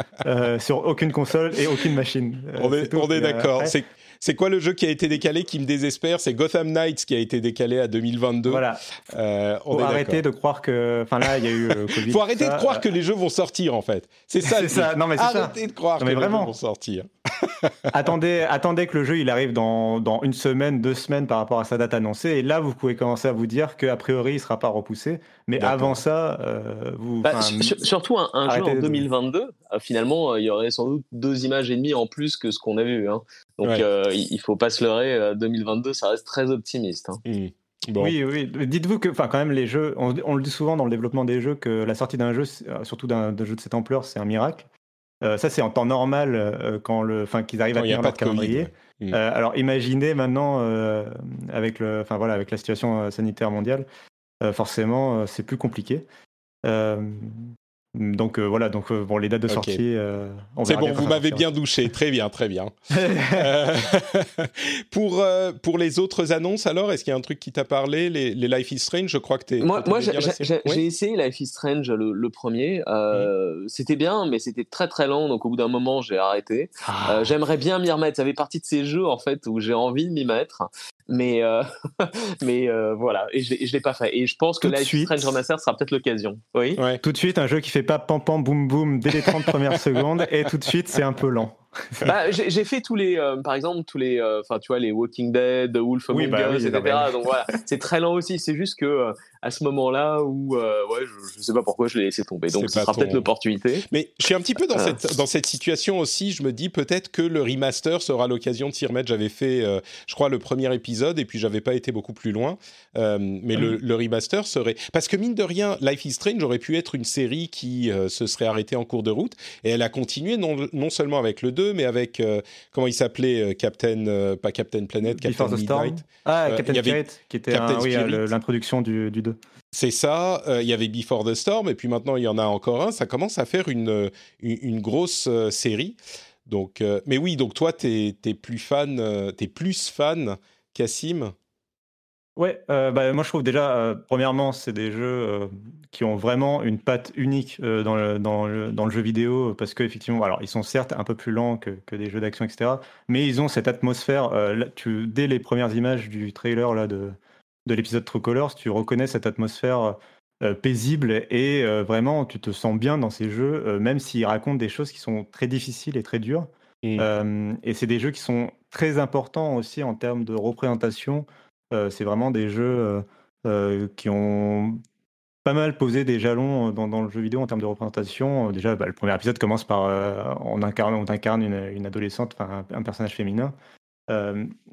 sur aucune console et aucune machine. on est, d'accord. C'est c'est quoi le jeu qui a été décalé qui me désespère? C'est Gotham Knights qui a été décalé à 2022. Voilà. Euh, on Faut arrêter de croire que. Enfin là, il y a eu. Euh, Faut arrêter de croire que les jeux vont sortir en fait. C'est ça. c'est ça. Non mais c'est ça. Arrêtez de croire que les jeux vont sortir. attendez, attendez que le jeu il arrive dans, dans, une semaine, deux semaines par rapport à sa date annoncée. Et là, vous pouvez commencer à vous dire qu'a priori, il sera pas repoussé. Mais avant ça, euh, vous. Bah, surtout un, jeu en 2022. Euh, finalement, il y aurait sans doute deux images et demie en plus que ce qu'on a vu. Hein. Donc, il faut pas se leurrer. 2022, ça reste très optimiste. Hein. Mmh. Oui, oui. Dites-vous que, enfin, quand même, les jeux, on, on, le dit souvent dans le développement des jeux que la sortie d'un jeu, surtout d'un jeu de cette ampleur, c'est un miracle. Euh, ça, c'est en temps normal euh, quand le, enfin, qu'ils arrivent à tenir leur calendrier. Mm. Euh, alors, imaginez maintenant avec le, enfin voilà, avec la situation sanitaire mondiale, forcément, c'est plus compliqué. Donc voilà, donc bon, les dates de sortie. c'est bon, vous m'avez bien douché, très bien, très bien. pour pour les autres annonces, alors, est-ce qu'il y a un truc qui t'a parlé, les, Life is Strange Je crois que t'es. Moi, moi j'ai essayé Life is Strange le, premier. Mm. C'était bien, mais c'était très très long, donc au bout d'un moment, j'ai arrêté. Ah. J'aimerais bien m'y remettre. Ça fait partie de ces jeux en fait où j'ai envie de m'y mettre mais euh, mais euh, voilà. Et je, je l'ai pas fait. Et je pense que Life is Strange Remaster sera peut-être l'occasion. Oui. Tout de suite un jeu qui fait pas pam pam boum boum dès les 30 premières secondes. Et tout de suite c'est un peu lent bah, j'ai fait tous les, euh, par exemple, tous les, euh, enfin, tu vois, les Walking Dead, Wolf Among bah Us, etc. Donc voilà, c'est très lent aussi. C'est juste que à ce moment-là où, ouais, je, ne sais pas pourquoi je l'ai laissé tomber. Donc ce sera peut-être l'opportunité. Mais je suis un petit peu dans cette dans cette situation aussi. Je me dis peut-être que le remaster sera l'occasion de s'y remettre. J'avais fait, je crois, le premier épisode et puis j'avais pas été beaucoup plus loin. mais le, le, remaster serait parce que mine de rien, Life is Strange aurait pu être une série qui se serait arrêtée en cours de route et elle a continué non, non seulement avec le 2 mais avec euh, comment il s'appelait euh, Captain euh, pas Captain Planet Captain Midnight ah Captain Spirit qui était l'introduction du, du 2 c'est ça, il y avait Before the Storm, et puis maintenant il y en a encore un. Ça commence à faire une, une, grosse série. Donc, mais oui, donc toi, tu es, plus fan, es plus fan, Cassim Ouais, euh, bah, moi je trouve déjà, euh, premièrement, c'est des jeux euh, qui ont vraiment une patte unique dans, le, dans, le, dans, le, jeu vidéo, parce qu'effectivement, alors ils sont certes un peu plus lents que, que des jeux d'action, etc., mais ils ont cette atmosphère. Là, tu, dès les premières images du trailer là, de, de l'épisode True Colors, tu reconnais cette atmosphère paisible et vraiment tu te sens bien dans ces jeux, même s'ils racontent des choses qui sont très difficiles et très dures. Mmh. et c'est des jeux qui sont très importants aussi en termes de représentation. Euh, c'est vraiment des jeux euh, euh, qui ont pas mal posé des jalons dans, le jeu vidéo en termes de représentation. Déjà, bah, le premier épisode commence par on incarne, une, adolescente, un, un, personnage féminin.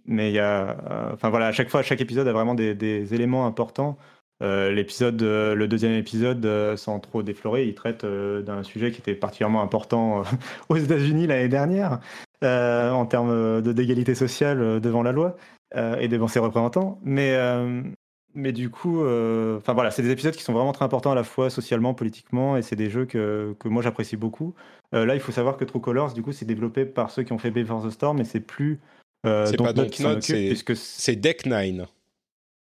mais il y a, enfin voilà, à chaque fois, chaque épisode a vraiment des, éléments importants. l'épisode, le deuxième épisode, sans trop déflorer, il traite d'un sujet qui était particulièrement important aux États-Unis l'année dernière en termes d'égalité sociale devant la loi. Euh, et devant ses représentants. Mais, euh, mais du coup, euh, enfin voilà, c'est des épisodes qui sont vraiment très importants à la fois socialement, politiquement, et c'est des jeux que, que moi j'apprécie beaucoup. là, il faut savoir que True Colors, du coup, c'est développé par ceux qui ont fait Before the Storm, mais c'est plus. c'est pas Dontnod, c'est Deck Nine.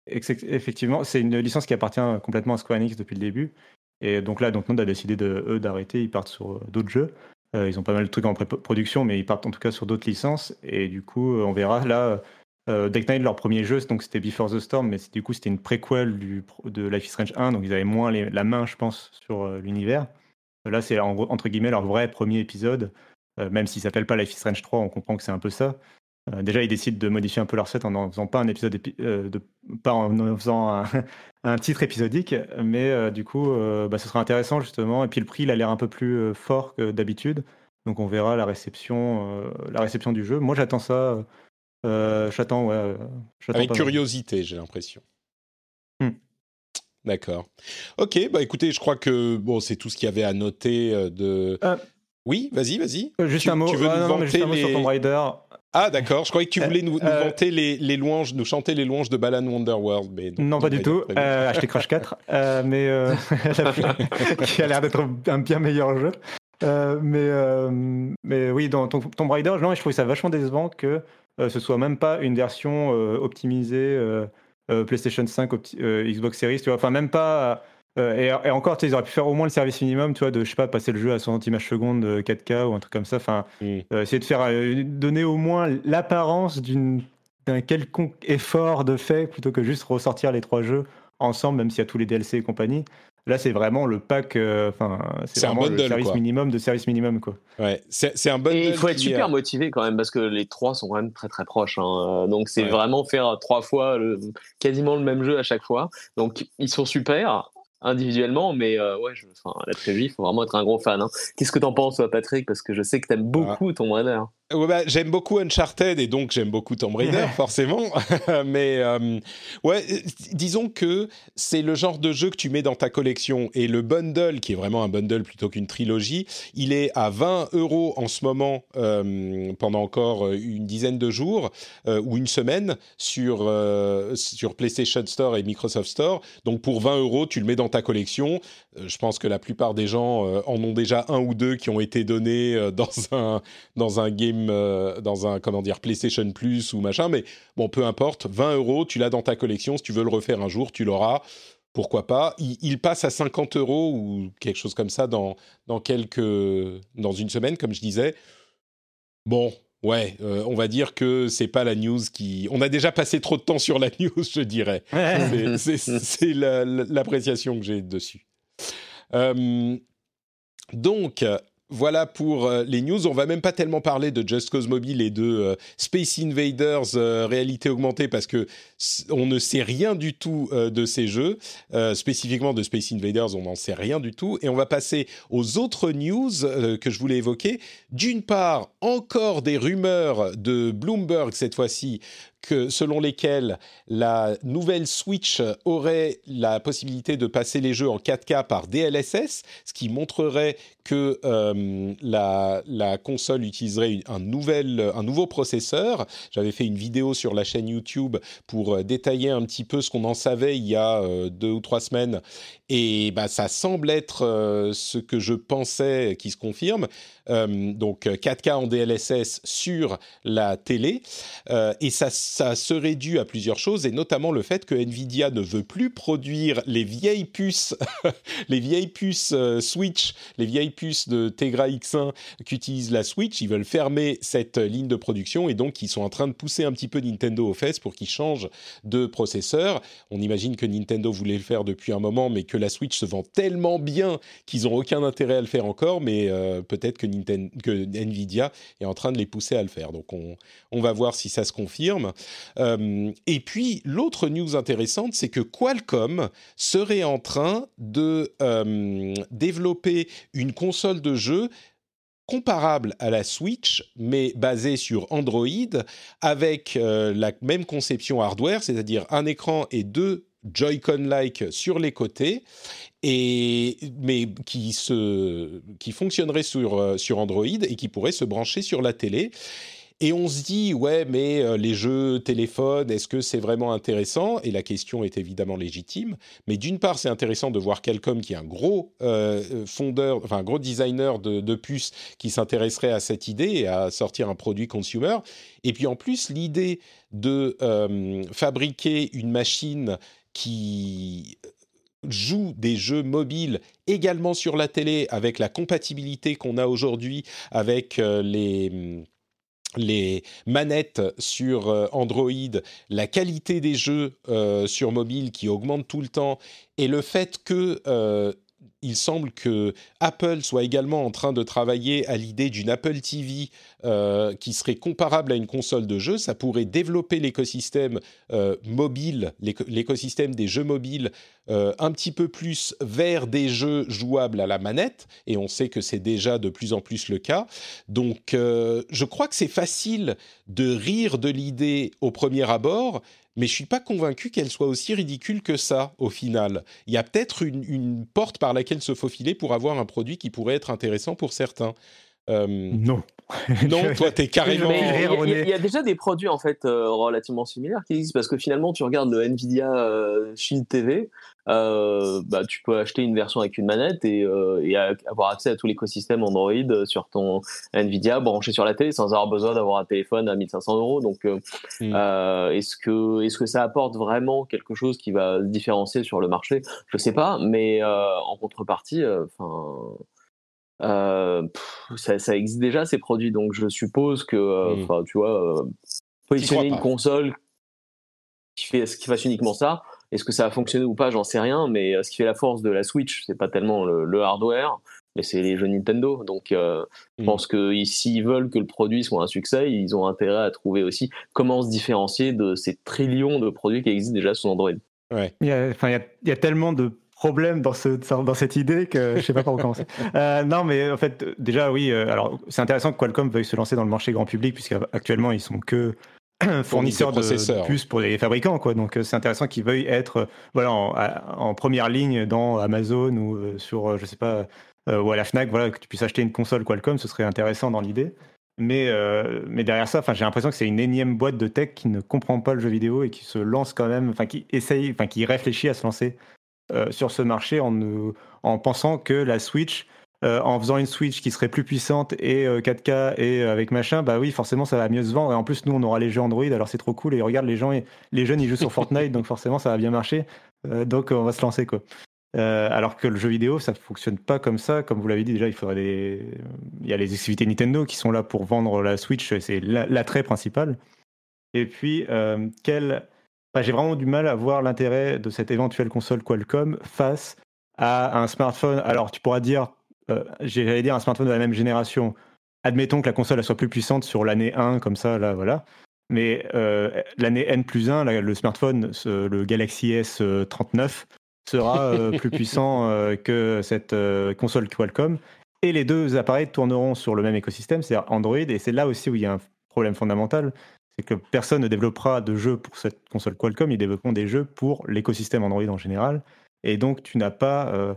Effectivement, c'est une licence qui appartient complètement à Square Enix depuis le début. Et donc là, Dontnod a décidé de, eux d'arrêter, ils partent sur d'autres jeux. ils ont pas mal de trucs en production, mais ils partent en tout cas sur d'autres licences. Et du coup, on verra là euh, Deck Nine, leur premier jeu, donc c'était Before the Storm, mais du coup c'était une préquelle du, de Life is Strange 1, donc ils avaient moins la main, je pense, sur euh, l'univers. Euh, là, c'est entre guillemets leur vrai premier épisode, même s'il s'appelle pas Life is Strange 3, on comprend que c'est un peu ça. déjà, ils décident de modifier un peu leur set en n'en faisant pas un épisode, de, pas en, faisant un, titre épisodique, mais du coup, bah, ce sera intéressant justement. Et puis le prix, il a l'air un peu plus fort que d'habitude, donc on verra la réception du jeu. Moi, j'attends ça euh, j'attends, ouais. Euh, Avec curiosité, j'ai l'impression. Hmm. D'accord. Ok, bah écoutez, je crois que bon, c'est tout ce qu'il y avait à noter euh, de. Oui, vas-y, vas-y. juste un mot. Tu veux nous vanter les... sur Tomb Raider. Ah d'accord, je croyais que tu voulais nous, vanter les, les, louanges, nous chanter les louanges de Balan Wonderworld, mais non, pas du tout. acheter Crash 4, mais qui a l'air d'être un bien meilleur jeu. mais mais oui, dans Tomb Raider, non, je trouvais ça vachement décevant que euh, ce soit même pas une version euh, optimisée euh, PlayStation 5, Xbox Series, tu vois. Enfin, même pas. Et, encore, tu sais, ils auraient pu faire au moins le service minimum, tu vois, de, je sais pas, passer le jeu à 60 images secondes 4K ou un truc comme ça. Enfin, essayer de faire, donner au moins l'apparence d'un quelconque effort de fait plutôt que juste ressortir les trois jeux ensemble, même s'il y a tous les DLC et compagnie. Là, c'est vraiment le pack, euh, enfin, c'est vraiment le service minimum de service minimum, quoi. Ouais, c'est un bon. il faut être super motivé quand même parce que les trois sont quand même très très proches. Hein. Donc c'est vraiment faire trois fois quasiment le même jeu à chaque fois. Donc ils sont super individuellement, mais euh, ouais, je, la trilogie, il faut vraiment être un gros fan. Hein. Qu'est-ce que t'en penses, Patrick? Parce que je sais que t'aimes ah. beaucoup ton Raider. Ouais, bah, j'aime beaucoup Uncharted et donc j'aime beaucoup Tomb Raider, forcément. Mais euh, ouais, disons que c'est le genre de jeu que tu mets dans ta collection et le bundle, qui est vraiment un bundle plutôt qu'une trilogie, il est à 20 euros en ce moment euh, pendant encore une dizaine de jours euh, ou une semaine sur, sur PlayStation Store et Microsoft Store. Donc pour 20 euros, tu le mets dans ta collection. je pense que la plupart des gens en ont déjà un ou deux qui ont été donnés dans un, dans un game euh, dans un comment dire PlayStation Plus ou machin, mais bon, peu importe, 20 euros, tu l'as dans ta collection. Si tu veux le refaire un jour, tu l'auras. Pourquoi pas il, passe à 50 euros ou quelque chose comme ça dans, dans, quelques, dans une semaine, comme je disais. Bon, Ouais, euh, on va dire que c'est pas la news qui. On a déjà passé trop de temps sur la news, je dirais. c'est l'appréciation que j'ai dessus. Euh, donc, voilà pour euh, les news. On va même pas tellement parler de Just Cause Mobile et de euh, Space Invaders euh, réalité augmentée parce que on ne sait rien du tout de ces jeux. spécifiquement de Space Invaders, on n'en sait rien du tout. Et on va passer aux autres news que je voulais évoquer. D'une part, encore des rumeurs de Bloomberg cette fois-ci que, selon lesquelles la nouvelle Switch aurait la possibilité de passer les jeux en 4K par DLSS, ce qui montrerait que euh, la, la, console utiliserait un, nouvel, un nouveau processeur. J'avais fait une vidéo sur la chaîne YouTube pour euh, détailler un petit peu ce qu'on en savait il y a euh, deux ou trois semaines. Et bah, ça semble être ce que je pensais qui se confirme. donc 4K en DLSS sur la télé. et ça ça serait dû à plusieurs choses, et notamment le fait que Nvidia ne veut plus produire les vieilles puces, les vieilles puces euh, Switch, les vieilles puces de Tegra X1 qu'utilise la Switch. Ils veulent fermer cette ligne de production, et donc ils sont en train de pousser un petit peu Nintendo aux fesses pour qu'ils changent de processeur. On imagine que Nintendo voulait le faire depuis un moment, mais que la Switch se vend tellement bien qu'ils n'ont aucun intérêt à le faire encore, mais euh, peut-être que, que Nvidia est en train de les pousser à le faire. Donc on, va voir si ça se confirme. Euh, et puis, l'autre news intéressante, c'est que Qualcomm serait en train de euh, développer une console de jeu comparable à la Switch, mais basée sur Android, avec la même conception hardware, c'est-à-dire un écran et deux Joy-Con-like sur les côtés, et, mais qui, se, qui fonctionnerait sur, sur Android et qui pourrait se brancher sur la télé. Et on se dit, ouais, mais euh, les jeux téléphone, est-ce que c'est vraiment intéressant? Et la question est évidemment légitime. Mais d'une part, c'est intéressant de voir Qualcomm, qui est un gros euh, fondeur, enfin un gros designer de, puces, qui s'intéresserait à cette idée et à sortir un produit consumer. Et puis en plus, l'idée de euh, fabriquer une machine qui joue des jeux mobiles également sur la télé avec la compatibilité qu'on a aujourd'hui avec les les manettes sur euh, Android, la qualité des jeux euh, sur mobile qui augmente tout le temps, et le fait que euh, il semble que Apple soit également en train de travailler à l'idée d'une Apple TV euh, qui serait comparable à une console de jeu. Ça pourrait développer l'écosystème euh, mobile, l'écosystème des jeux mobiles euh, un petit peu plus vers des jeux jouables à la manette. Et on sait que c'est déjà de plus en plus le cas. Donc, je crois que c'est facile de rire de l'idée au premier abord, mais je suis pas convaincu qu'elle soit aussi ridicule que ça au final. Il y a peut-être une, porte par laquelle se faufiler pour avoir un produit qui pourrait être intéressant pour certains. Euh, non. non, toi, tu es carrément. Il y, a déjà des produits en fait euh, relativement similaires qui existent parce que finalement, tu regardes le Nvidia euh, Shield TV, bah, tu peux acheter une version avec une manette et, avoir accès à tout l'écosystème Android sur ton Nvidia branché sur la télé sans avoir besoin d'avoir un téléphone à 1500 euros. Donc, hmm. est-ce que est-ce que ça apporte vraiment quelque chose qui va se différencier sur le marché? Je sais pas, mais en contrepartie, enfin euh, ça, ça, existe déjà ces produits, donc je suppose que, euh, mmh. enfin, tu vois, euh, positionner une console qui fait ce qui fasse uniquement ça, est-ce que ça va fonctionner ou pas, j'en sais rien, mais ce qui fait la force de la Switch, c'est pas tellement le, hardware, mais c'est les jeux Nintendo. Donc, je mmh. pense que s'ils veulent que le produit soit un succès, ils ont intérêt à trouver aussi comment se différencier de ces trillions de produits qui existent déjà sous Android. Ouais. Il, y a, il, y a, il y a tellement de problème dans, ce, dans cette idée que je sais pas par où commencer. Euh, non, mais en fait, déjà, oui. Euh, alors, c'est intéressant que Qualcomm veuille se lancer dans le marché grand public, puisqu'actuellement, ils sont que fournisseurs de, puces pour les fabricants, quoi. Donc, euh, c'est intéressant qu'ils veuillent être, voilà, en, première ligne dans Amazon ou sur, je sais pas, ou à la Fnac, voilà, que tu puisses acheter une console Qualcomm, ce serait intéressant dans l'idée. Mais, mais derrière ça, j'ai l'impression que c'est une énième boîte de tech qui ne comprend pas le jeu vidéo et qui se lance quand même, enfin qui essaye, enfin qui réfléchit à se lancer euh, sur ce marché en, en pensant que la Switch, euh, en faisant une Switch qui serait plus puissante et 4K euh, et avec machin, bah oui, forcément ça va mieux se vendre. Et en plus, nous, on aura les jeux Android, alors c'est trop cool. Et regarde, les gens, les jeunes, ils jouent sur Fortnite, donc forcément ça va bien marcher. donc on va se lancer quoi. alors que le jeu vidéo, ça ne fonctionne pas comme ça. Comme vous l'avez dit, déjà, il faudrait des... il y a les activités Nintendo qui sont là pour vendre la Switch, c'est l'attrait principal. Et puis, quel j'ai vraiment du mal à voir l'intérêt de cette éventuelle console Qualcomm face à un smartphone. Alors, tu pourras dire j'allais dire un smartphone de la même génération, admettons que la console soit plus puissante sur l'année 1, comme ça, là, voilà. Mais l'année N plus 1, le smartphone, le Galaxy S39, sera plus puissant que cette console Qualcomm. Et les deux appareils tourneront sur le même écosystème, c'est-à-dire Android. Et c'est là aussi où il y a un problème fondamental, c'est que personne ne développera de jeux pour cette console Qualcomm, ils développeront des jeux pour l'écosystème Android en général. Et donc tu n'as pas euh,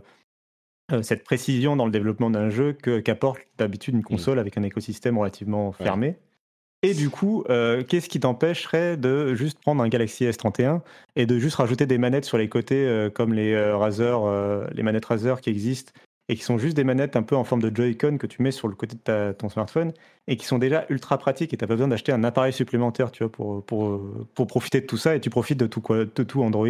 euh, cette précision dans le développement d'un jeu qu'apporte d'habitude une mmh. console avec un écosystème relativement fermé. Et du coup, euh, qu'est-ce qui t'empêcherait de juste prendre un Galaxy S31 et de juste rajouter des manettes sur les côtés comme les Razer, les manettes Razer qui existent et qui sont juste des manettes un peu en forme de Joy-Con que tu mets sur le côté de ton smartphone et qui sont déjà ultra pratiques et tu n'as pas besoin d'acheter un appareil supplémentaire tu vois, pour, pour, pour profiter de tout ça et tu profites de tout, quoi, de tout Android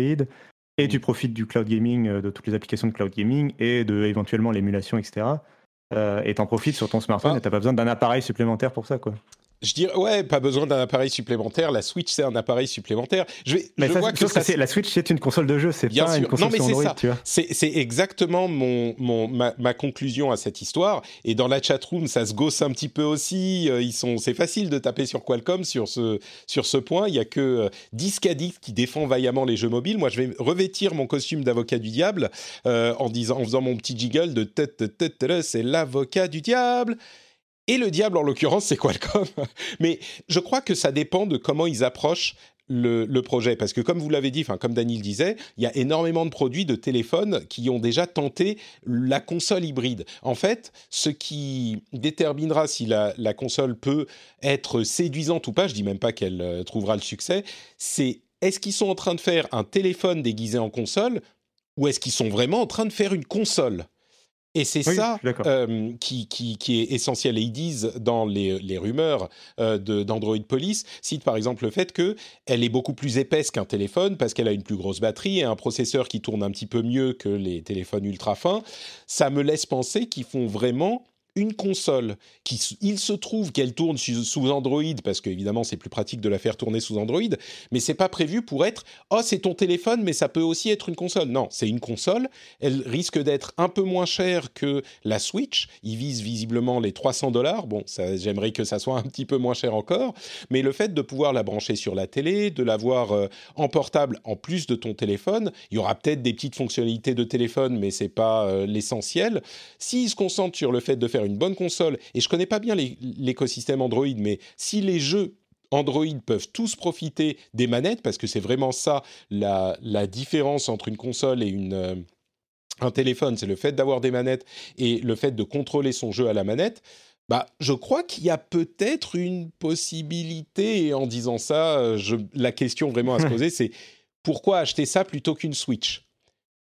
et tu profites du cloud gaming, euh, de toutes les applications de cloud gaming et de éventuellement l'émulation, etc. Euh, et tu en profites sur ton smartphone ah. et tu n'as pas besoin d'un appareil supplémentaire pour ça. quoi. Je dirais, ouais, pas besoin d'un appareil supplémentaire. La Switch, c'est un appareil supplémentaire. Je, vais, mais je vois que, ça, la Switch, c'est une console de jeu, c'est pas une console non, mais Android, tu vois. C'est exactement mon, mon ma, ma, conclusion à cette histoire. Et dans la chatroom, ça se gosse un petit peu aussi. Euh, ils sont, c'est facile de taper sur Qualcomm sur ce, sur ce point. Il y a que euh, Discadix qui défend vaillamment les jeux mobiles. Moi, je vais revêtir mon costume d'avocat du diable euh, en disant, en faisant mon petit jiggle de tête, tête, c'est l'avocat du diable. Et le diable, en l'occurrence, c'est Qualcomm. Mais je crois que ça dépend de comment ils approchent le, projet. Parce que comme vous l'avez dit, comme Daniel disait, il y a énormément de produits de téléphone qui ont déjà tenté la console hybride. En fait, ce qui déterminera si la, la console peut être séduisante ou pas, je dis même pas qu'elle euh, trouvera le succès, c'est est-ce qu'ils sont en train de faire un téléphone déguisé en console ou est-ce qu'ils sont vraiment en train de faire une console? Et c'est ça euh, qui, qui, qui, est essentiel. Et ils disent dans les, les rumeurs euh, d'Android Police, cite par exemple le fait qu'elle est beaucoup plus épaisse qu'un téléphone parce qu'elle a une plus grosse batterie et un processeur qui tourne un petit peu mieux que les téléphones ultra fins. Ça me laisse penser qu'ils font vraiment une console qui, il se trouve qu'elle tourne sous Android parce qu'évidemment c'est plus pratique de la faire tourner sous Android, mais c'est pas prévu pour être oh c'est ton téléphone mais ça peut aussi être une console. Non, c'est une console. Elle risque d'être un peu moins chère que la Switch. Il vise visiblement les 300 dollars. Bon, j'aimerais que ça soit un petit peu moins cher encore, mais le fait de pouvoir la brancher sur la télé, de l'avoir euh, en portable en plus de ton téléphone, il y aura peut-être des petites fonctionnalités de téléphone, mais c'est pas euh, l'essentiel. S'il se concentre sur le fait de faire une bonne console, et je connais pas bien l'écosystème Android, mais si les jeux Android peuvent tous profiter des manettes, parce que c'est vraiment ça la, différence entre une console et une, euh, un téléphone, c'est le fait d'avoir des manettes et le fait de contrôler son jeu à la manette. Bah, je crois qu'il y a peut-être une possibilité, et en disant ça, euh, je, la question vraiment à se poser, c'est pourquoi acheter ça plutôt qu'une Switch?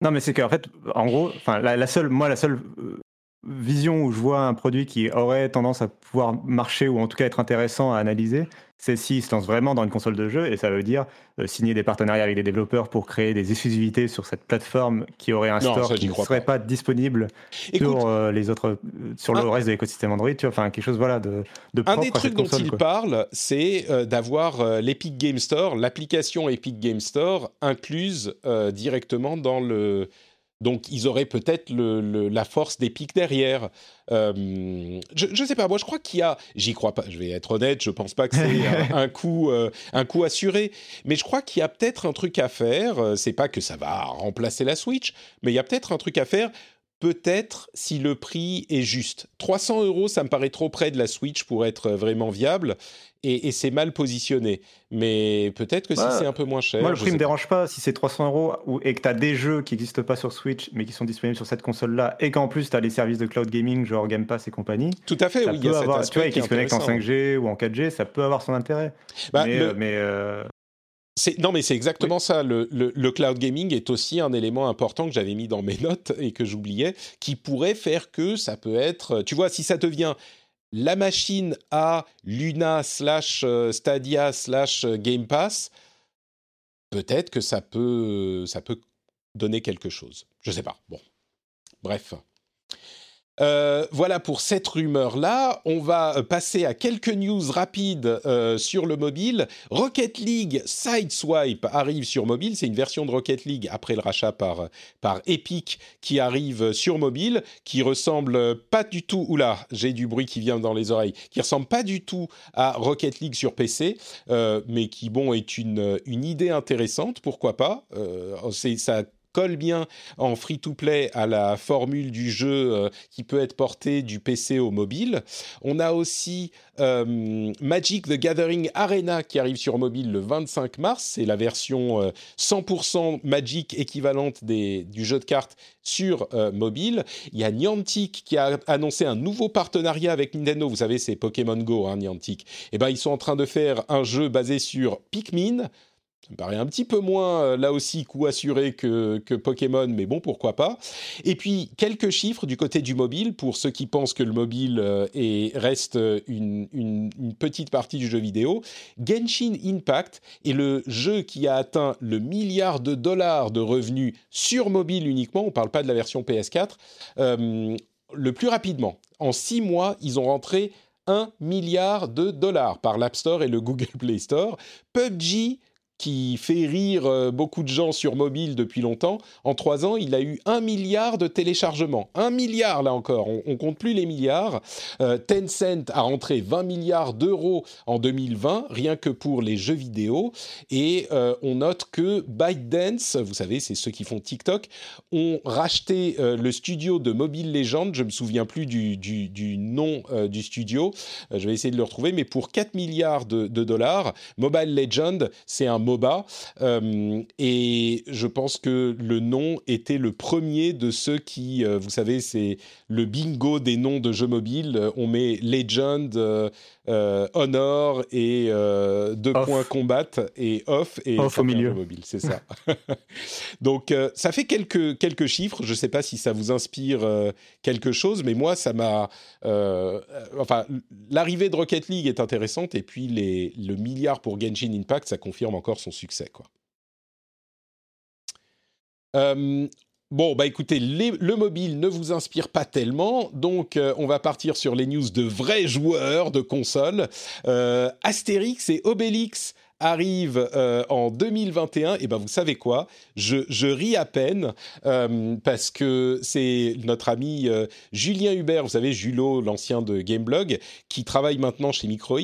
Non, mais c'est qu'en fait, en gros, enfin, la, seule, moi, la seule euh, vision où je vois un produit qui aurait tendance à pouvoir marcher ou en tout cas être intéressant à analyser, c'est s'il se lance vraiment dans une console de jeu. Et ça veut dire euh, signer des partenariats avec des développeurs pour créer des exclusivités sur cette plateforme qui aurait un store qui ne serait pas, disponible sur euh, les autres euh, sur le reste de l'écosystème Android, tu vois, enfin quelque chose voilà de, de Un des trucs dont il parle, c'est d'avoir l'Epic Game Store, l'application Epic Game Store incluse directement dans le donc, ils auraient peut-être la force des pics derrière. Euh, je ne sais pas, moi je crois qu'il y a, j'y crois pas, je vais être honnête, je pense pas que c'est un, coup, euh, un coup assuré, mais je crois qu'il y a peut-être un truc à faire. Euh, c'est pas que ça va remplacer la Switch, mais il y a peut-être un truc à faire peut-être si le prix est juste. 300 euros, ça me paraît trop près de la Switch pour être vraiment viable et, c'est mal positionné. Mais peut-être que si c'est un peu moins cher. Moi, le prix ne me dérange pas si c'est 300 euros et que tu as des jeux qui n'existent pas sur Switch mais qui sont disponibles sur cette console-là et qu'en plus tu as les services de cloud gaming genre Game Pass et compagnie. Tout à fait, oui. il y a avoir, tu vois, qui se connectent en 5G ou en 4G, ça peut avoir son intérêt. Bah, mais, euh, euh, non, mais c'est exactement ça. Le, le, cloud gaming est aussi un élément important que j'avais mis dans mes notes et que j'oubliais, qui pourrait faire que ça peut être. Tu vois, si ça devient la machine à Luna slash euh, Stadia slash euh, Game Pass, peut-être que ça peut, ça peut donner quelque chose. Je sais pas. Bon, bref. Euh, voilà pour cette rumeur-là. On va euh, passer à quelques news rapides euh, sur le mobile. Rocket League Sideswipe arrive sur mobile. C'est une version de Rocket League après le rachat par, par Epic qui arrive sur mobile, qui ressemble pas du tout. Oula, j'ai du bruit qui vient dans les oreilles. Qui ressemble pas du tout à Rocket League sur PC, mais qui bon est une, une idée intéressante. Pourquoi pas? Ça colle bien en free-to-play à la formule du jeu euh, qui peut être porté du PC au mobile. On a aussi euh, Magic the Gathering Arena qui arrive sur mobile le 25 mars. C'est la version 100% euh, Magic équivalente du jeu de cartes sur mobile. Il y a Niantic qui a annoncé un nouveau partenariat avec Nintendo. Vous savez, c'est Pokémon Go, hein, Niantic. Eh ben, ils sont en train de faire un jeu basé sur Pikmin ça me paraît un petit peu moins, euh, là aussi, coût assuré que, Pokémon, mais bon, pourquoi pas. Et puis, quelques chiffres du côté du mobile, pour ceux qui pensent que le mobile euh, est, reste une, une, petite partie du jeu vidéo. Genshin Impact est le jeu qui a atteint le milliard de dollars de revenus sur mobile uniquement, on ne parle pas de la version PS4, euh, le plus rapidement. En six mois, ils ont rentré 1 milliard de dollars par l'App Store et le Google Play Store. PUBG qui fait rire euh, beaucoup de gens sur mobile depuis longtemps, en trois ans, il a eu un milliard de téléchargements. Un milliard, là encore, on, ne compte plus les milliards. Euh, Tencent a rentré 20 milliards d'euros en 2020, rien que pour les jeux vidéo. Et euh, on note que ByteDance, vous savez, c'est ceux qui font TikTok, ont racheté le studio de Mobile Legends, je me souviens plus du, du, nom du studio, je vais essayer de le retrouver, mais pour 4 milliards de, de dollars, Mobile Legends, c'est un MOBA. Euh, et je pense que le nom était le premier de ceux qui, euh, vous savez, c'est le bingo des noms de jeux mobiles. On met Legend, euh, Honor et deux points combat et off et off au milieu mobile, c'est ça. Donc ça fait quelques quelques chiffres. Je ne sais pas si ça vous inspire quelque chose, mais moi ça m'a. enfin, l'arrivée de Rocket League est intéressante et puis les, le milliard pour Genshin Impact, ça confirme encore son succès. Quoi. Euh, bon, bah écoutez, le mobile ne vous inspire pas tellement, donc euh, on va partir sur les news de vrais joueurs de consoles. Euh, Astérix et Obélix arrive euh, en 2021, et ben vous savez quoi? Je, je, ris à peine euh, parce que c'est notre ami euh, Julien Hubert, vous savez Julot, l'ancien de Gameblog, qui travaille maintenant chez Microids,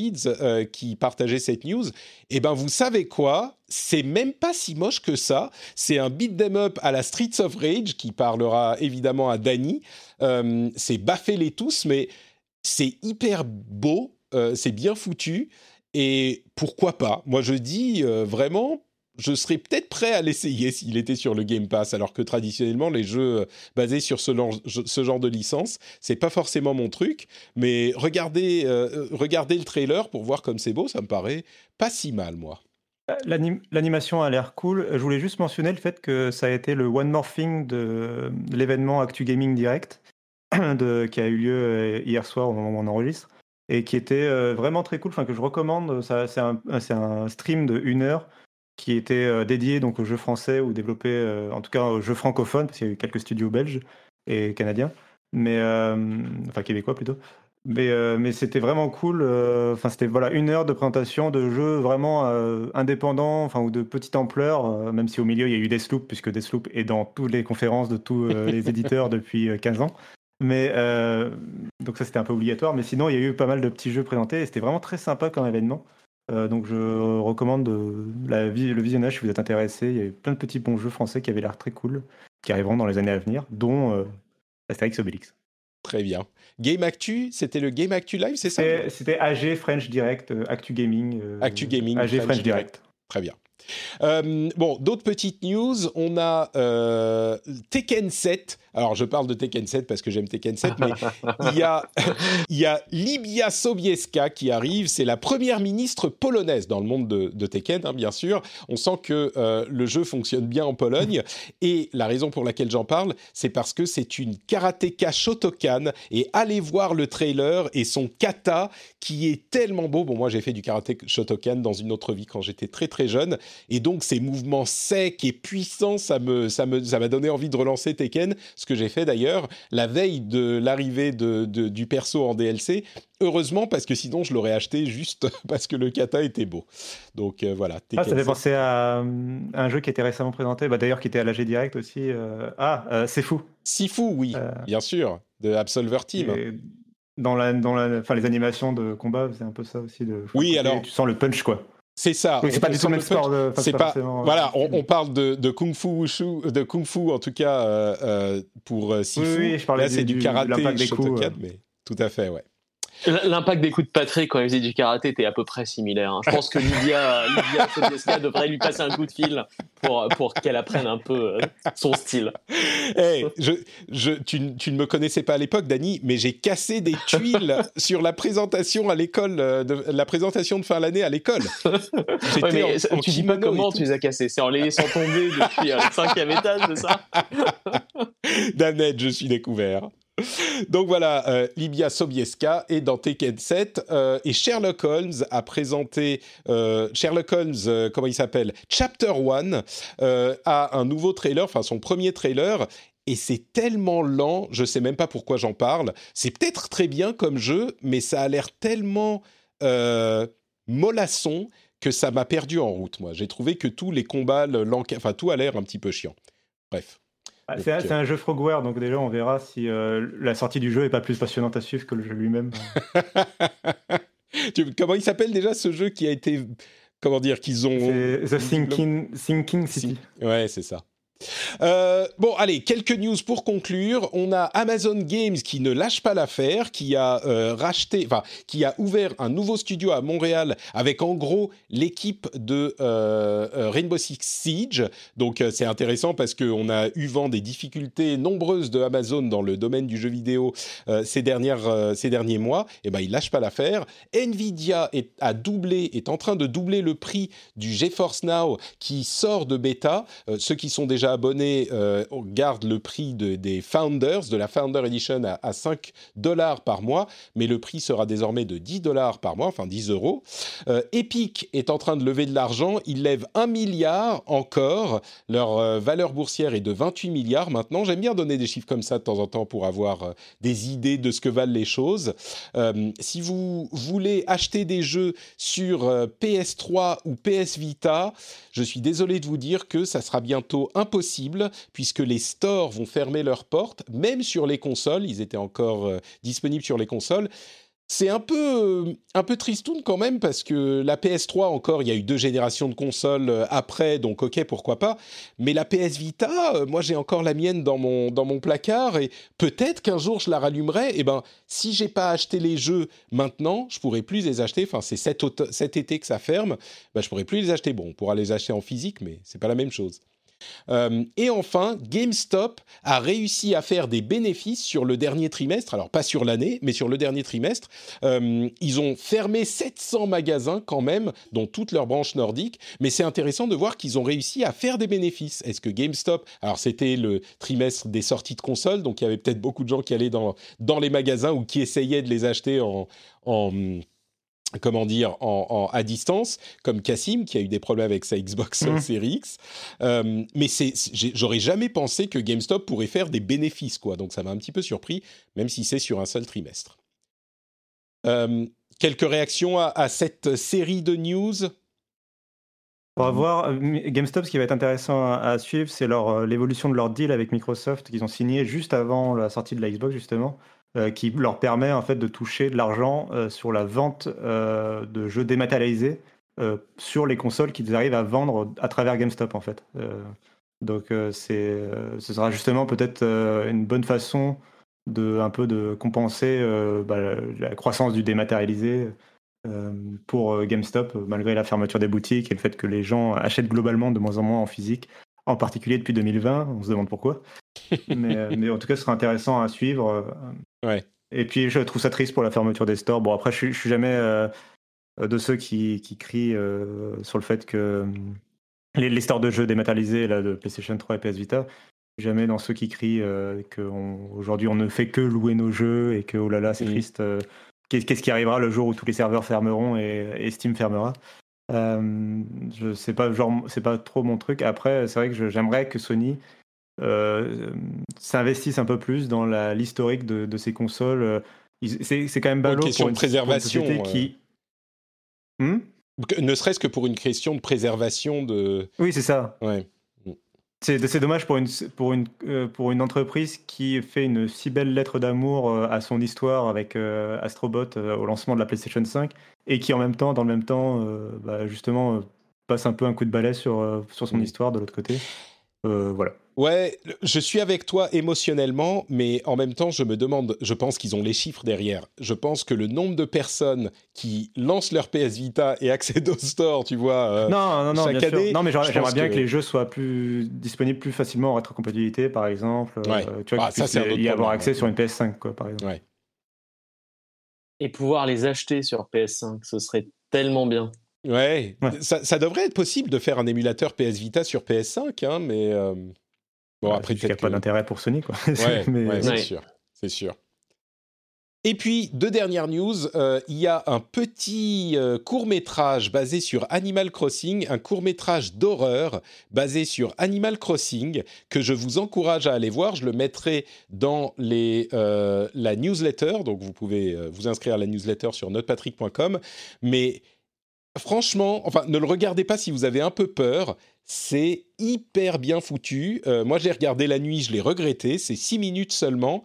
qui partageait cette news. Et ben vous savez quoi? C'est même pas si moche que ça. C'est un beat them up à la Streets of Rage qui parlera évidemment à Danny. c'est baffé les tous, mais c'est hyper beau, c'est bien foutu. Et pourquoi pas? Moi, je dis euh, vraiment, je serais peut-être prêt à l'essayer s'il était sur le Game Pass, alors que traditionnellement, les jeux euh, basés sur ce, genre de licence, c'est pas forcément mon truc. Mais regardez, euh, regardez le trailer pour voir comme c'est beau, ça me paraît pas si mal, moi. L'animation a l'air cool. Je voulais juste mentionner le fait que ça a été le One More Thing de l'événement Actu Gaming Direct qui a eu lieu hier soir au moment où on enregistre et qui était euh, vraiment très cool, enfin que je recommande. C'est un, un, stream de une heure qui était euh, dédié donc aux jeux français ou développé, euh, en tout cas aux jeux francophones, parce qu'il y a eu quelques studios belges et canadiens, mais enfin québécois plutôt. Mais, mais c'était vraiment cool. Enfin, c'était voilà une heure de présentation de jeux vraiment indépendants, enfin ou de petite ampleur, même si au milieu il y a eu Deathloop, puisque Deathloop est dans toutes les conférences de tous les éditeurs depuis 15 ans. Mais euh, donc ça c'était un peu obligatoire, mais sinon il y a eu pas mal de petits jeux présentés et c'était vraiment très sympa comme événement. Euh, donc je recommande la, le visionnage si vous êtes intéressé. Il y a eu plein de petits bons jeux français qui avaient l'air très cool, qui arriveront dans les années à venir, dont euh, Astérix Obélix. Très bien. Game Actu, c'était le Game Actu Live, c'est ça? C'était AG French Direct, Actu Gaming. Actu Gaming. AG French, French Direct. Très bien. Euh, bon, d'autres petites news. On a euh, Tekken 7. Alors, je parle de Tekken 7 parce que j'aime Tekken 7, mais il y a, il y a Libia Sobieska qui arrive. C'est la première ministre polonaise dans le monde de, Tekken, hein, bien sûr. On sent que euh, le jeu fonctionne bien en Pologne. Et la raison pour laquelle j'en parle, c'est parce que c'est une karatéka Shotokan. Et allez voir le trailer et son kata qui est tellement beau. Bon, moi, j'ai fait du karaté Shotokan dans une autre vie quand j'étais très très jeune Et donc, ces mouvements secs et puissants, ça me, ça me, ça m'a donné envie de relancer Tekken, ce que j'ai fait d'ailleurs la veille de l'arrivée de, du perso en DLC. Heureusement, parce que sinon, je l'aurais acheté juste parce que le kata était beau. Donc euh, voilà. Ah, ça fait penser à, un jeu qui était récemment présenté, bah, d'ailleurs qui était à l'AG Direct aussi. Euh, ah, c'est fou. Sifu, oui, bien sûr, de Absolver Team dans la, dans la, enfin, les animations de combat, c'est un peu ça aussi. De, oui, alors. Tu sens le punch, quoi. C'est ça. c'est pas du tout le même sport. C'est pas. voilà, on, parle de, de, kung fu wushu, de kung fu en tout cas euh, euh pour euh, Sifu. Oui, je parlais Là, c'est du, du, karaté, des coups, mais tout à fait, ouais. L'impact des coups de Patrick quand il faisait du karaté était à peu près similaire. Hein. Je pense que Lydia, Lydia devrait lui passer un coup de fil pour, pour qu'elle apprenne un peu euh, son style. Hey, je, je, tu, tu, ne me connaissais pas à l'époque, Dani, mais j'ai cassé des tuiles sur la présentation à l'école, euh, de, la présentation de fin d'année à l'école. Ouais, tu dis pas comment tu les as cassés, c'est en les laissant tomber depuis le cinquième étage, c'est ça? Danette, je suis découvert. Donc voilà, euh, Libia Sobieska est dans Tekken 7 euh, et Sherlock Holmes a présenté euh, Sherlock Holmes, comment il s'appelle Chapter 1 a un nouveau trailer, enfin son premier trailer. Et c'est tellement lent, je sais même pas pourquoi j'en parle. C'est peut-être très bien comme jeu, mais ça a l'air tellement mollasson que ça m'a perdu en route. Moi, j'ai trouvé que tous les combats, enfin tout a l'air un petit peu chiant. Bref. Ah, c'est un, jeu Frogware, donc déjà on verra si euh, la sortie du jeu est pas plus passionnante à suivre que le jeu lui-même. comment il s'appelle déjà ce jeu qui a été. Comment dire qu'ils ont. The Thinking, Thinking City. Ouais, c'est ça. Euh, bon, allez, quelques news pour conclure. On a Amazon Games qui ne lâche pas l'affaire, qui a euh, racheté, enfin, qui a ouvert un nouveau studio à Montréal avec en gros l'équipe de euh, Rainbow Six Siege. Donc c'est intéressant parce qu'on a eu vent des difficultés nombreuses de Amazon dans le domaine du jeu vidéo ces dernières, ces derniers mois. Et eh ben, il lâche pas l'affaire. Nvidia est est en train de doubler le prix du GeForce Now qui sort de bêta. ceux qui sont déjà abonnés euh, garde le prix des Founders, de la Founder Edition à, 5 dollars par mois, mais le prix sera désormais de 10 dollars par mois, enfin 10 euros. Euh, Epic est en train de lever de l'argent, ils lèvent 1 milliard encore, leur euh, valeur boursière est de 28 milliards maintenant. J'aime bien donner des chiffres comme ça de temps en temps pour avoir euh, des idées de ce que valent les choses. si vous voulez acheter des jeux sur PS3 ou PS Vita, je suis désolé de vous dire que ça sera bientôt impossible puisque les stores vont fermer leurs portes, même sur les consoles. Ils étaient encore euh, disponibles sur les consoles. C'est un peu, euh, un peu tristoun quand même parce que la PS3 encore, il y a eu deux générations de consoles euh, après, donc ok, pourquoi pas. Mais la PS Vita, moi j'ai encore la mienne dans mon, dans mon placard et peut-être qu'un jour je la rallumerai. Et eh ben, si j'ai pas acheté les jeux maintenant, je pourrais plus les acheter. Enfin, c'est cet, été que ça ferme. Ben, je pourrais plus les acheter. Bon, on pourra les acheter en physique, mais c'est pas la même chose. Euh, et enfin, GameStop a réussi à faire des bénéfices sur le dernier trimestre, alors pas sur l'année, mais sur le dernier trimestre. Euh, ils ont fermé 700 magasins quand même, dont toutes leurs branches nordiques, mais c'est intéressant de voir qu'ils ont réussi à faire des bénéfices. Est-ce que GameStop, alors c'était le trimestre des sorties de consoles, donc il y avait peut-être beaucoup de gens qui allaient dans, dans les magasins ou qui essayaient de les acheter en, en comment dire, en, à distance, comme Cassim, qui a eu des problèmes avec sa Xbox mmh. Series X. Euh, mais c'est, j'aurais jamais pensé que GameStop pourrait faire des bénéfices, quoi. Donc ça m'a un petit peu surpris, même si c'est sur un seul trimestre. Euh, quelques réactions à, cette série de news? On va voir, euh, GameStop, ce qui va être intéressant à, suivre, c'est leur, l'évolution de leur deal avec Microsoft qu'ils ont signé juste avant la sortie de la Xbox, justement. Euh, qui leur permet en fait de toucher de l'argent euh, sur la vente euh, de jeux dématérialisés sur les consoles qu'ils arrivent à vendre à travers GameStop en fait. donc c'est, ce sera justement peut-être une bonne façon de un peu de compenser bah, la croissance du dématérialisé pour GameStop malgré la fermeture des boutiques et le fait que les gens achètent globalement de moins en moins en physique en particulier depuis 2020. On se demande pourquoi. mais, mais, en tout cas, ce sera intéressant à suivre. Ouais. Et puis je trouve ça triste pour la fermeture des stores. Bon après je, je suis jamais euh, de ceux qui, qui crient euh, sur le fait que euh, les, les, stores de jeux dématérialisés là, de PlayStation 3 et PS Vita, jamais dans ceux qui crient qu'aujourd'hui on, on, ne fait que louer nos jeux et que oh là là c'est triste. Qu'est-ce qui arrivera le jour où tous les serveurs fermeront et, et Steam fermera Euh, je sais pas, genre, c'est pas trop mon truc. Après, c'est vrai que j'aimerais que Sony euh, s'investisse un peu plus dans l'historique de, de, ces consoles. C'est quand même ballot pour, pour une, préservation qui. Hmm? Ne serait-ce que pour une question de préservation de. Oui, c'est ça. Ouais. C'est dommage pour une, pour, une, euh, pour une entreprise qui fait une si belle lettre d'amour euh, à son histoire avec euh, Astrobot au lancement de la PlayStation 5 et qui en même temps, dans le même temps, bah, justement, passe un peu un coup de balai sur, sur son mm. histoire de l'autre côté. voilà. Ouais, je suis avec toi émotionnellement, mais en même temps, je me demande, je pense qu'ils ont les chiffres derrière. Je pense que le nombre de personnes qui lancent leur PS Vita et accèdent au store, tu vois, euh, non, non, non, bien sûr. non, mais j'aimerais bien que... les jeux soient plus disponibles plus facilement en rétrocompatibilité, par exemple. Euh, tu vois, ah, ça, y, avoir accès sur une PS5, quoi, par exemple. Ouais. Et pouvoir les acheter sur PS5, ce serait tellement bien. Ouais, Ça, devrait être possible de faire un émulateur PS Vita sur PS5, hein, mais. Euh, Bon, après, il n'y a pas d'intérêt pour Sony, quoi. Ouais, c'est sûr, c'est sûr. Et puis, deux dernières news. Euh, il y a un petit euh, court-métrage basé sur Animal Crossing, un court-métrage d'horreur basé sur Animal Crossing, que je vous encourage à aller voir. Je le mettrai dans les, euh, la newsletter, donc vous pouvez vous inscrire à la newsletter sur notrepatrick.com. Mais franchement, enfin, ne le regardez pas si vous avez un peu peur. C'est hyper bien foutu. Euh, moi, j'ai regardé la nuit, je l'ai regretté. C'est six minutes seulement.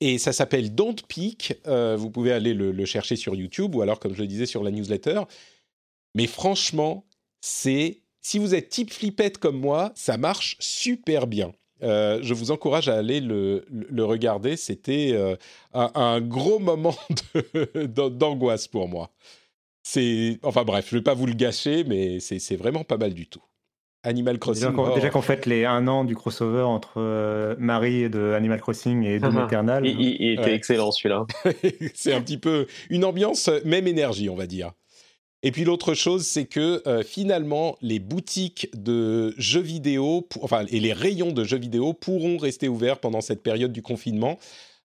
Et ça s'appelle Don't Peak. Euh, vous pouvez aller le, chercher sur YouTube ou alors, comme je le disais, sur la newsletter. Mais franchement, c'est. Si vous êtes type flippette comme moi, ça marche super bien. Euh, je vous encourage à aller le, regarder. C'était un, gros moment d'angoisse pour moi. C'est, enfin bref, je ne vais pas vous le gâcher, mais c'est vraiment pas mal du tout. Animal Crossing. Déjà qu'en fait, les un an du crossover entre euh, Marie de Animal Crossing et Doom Eternal. Il, était excellent celui-là. c'est un petit peu une ambiance, même énergie, on va dire. Et puis l'autre chose, c'est que euh, finalement, les boutiques de jeux vidéo, enfin, et les rayons de jeux vidéo pourront rester ouverts pendant cette période du confinement.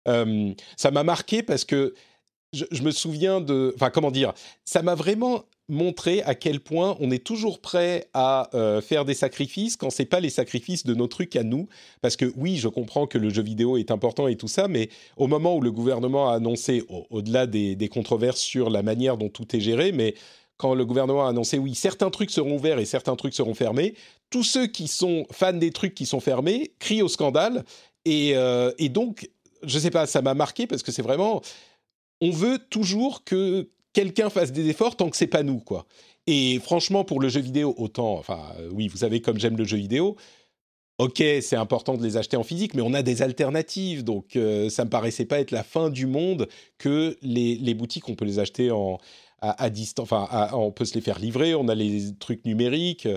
Euh, ça m'a marqué parce que je, je, me souviens de, enfin, comment dire, ça m'a vraiment montrer à quel point on est toujours prêt à euh, faire des sacrifices quand c'est pas les sacrifices de nos trucs à nous. Parce que oui, je comprends que le jeu vidéo est important et tout ça, mais au moment où le gouvernement a annoncé, au-delà des, controverses sur la manière dont tout est géré, mais quand le gouvernement a annoncé oui, certains trucs seront ouverts et certains trucs seront fermés, tous ceux qui sont fans des trucs qui sont fermés crient au scandale. Et, euh, et donc, je sais pas, ça m'a marqué parce que c'est vraiment, on veut toujours que quelqu'un fasse des efforts tant que c'est pas nous, quoi. Et franchement, pour le jeu vidéo, autant, enfin, euh, oui, vous savez comme j'aime le jeu vidéo. Ok, c'est important de les acheter en physique, mais on a des alternatives, donc euh, ça me paraissait pas être la fin du monde que les, les boutiques, on peut les acheter en, à, distance, enfin, on peut se les faire livrer, on a les trucs numériques.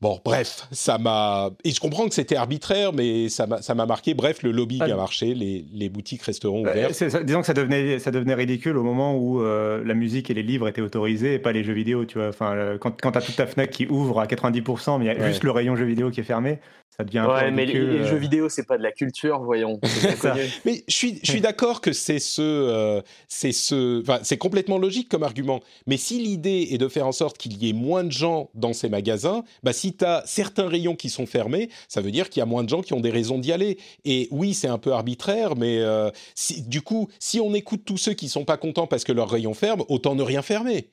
Bon, bref, ça m'a. Et je comprends que c'était arbitraire, mais ça m'a marqué. Bref, le lobby a marché, les, les, boutiques resteront bah, ouvertes. disons que ça devenait, ça devenait ridicule au moment où euh, la musique et les livres étaient autorisés et pas les jeux vidéo, tu vois. Enfin, euh, quand, quand tu as toute ta Fnac qui ouvre à 90%, mais il y a juste le rayon jeux vidéo qui est fermé, ça devient ouais, mais les, euh. jeux vidéo, c'est pas de la culture, voyons. mais je suis, je suis d'accord que c'est ce, euh, c'est ce, c'est complètement logique comme argument. Mais si l'idée est de faire en sorte qu'il y ait moins de gens dans ces magasins, bah si tu as certains rayons qui sont fermés, ça veut dire qu'il y a moins de gens qui ont des raisons d'y aller. Et oui, c'est un peu arbitraire, mais euh, si, du coup, si on écoute tous ceux qui sont pas contents parce que leur rayon ferme, autant ne rien fermer.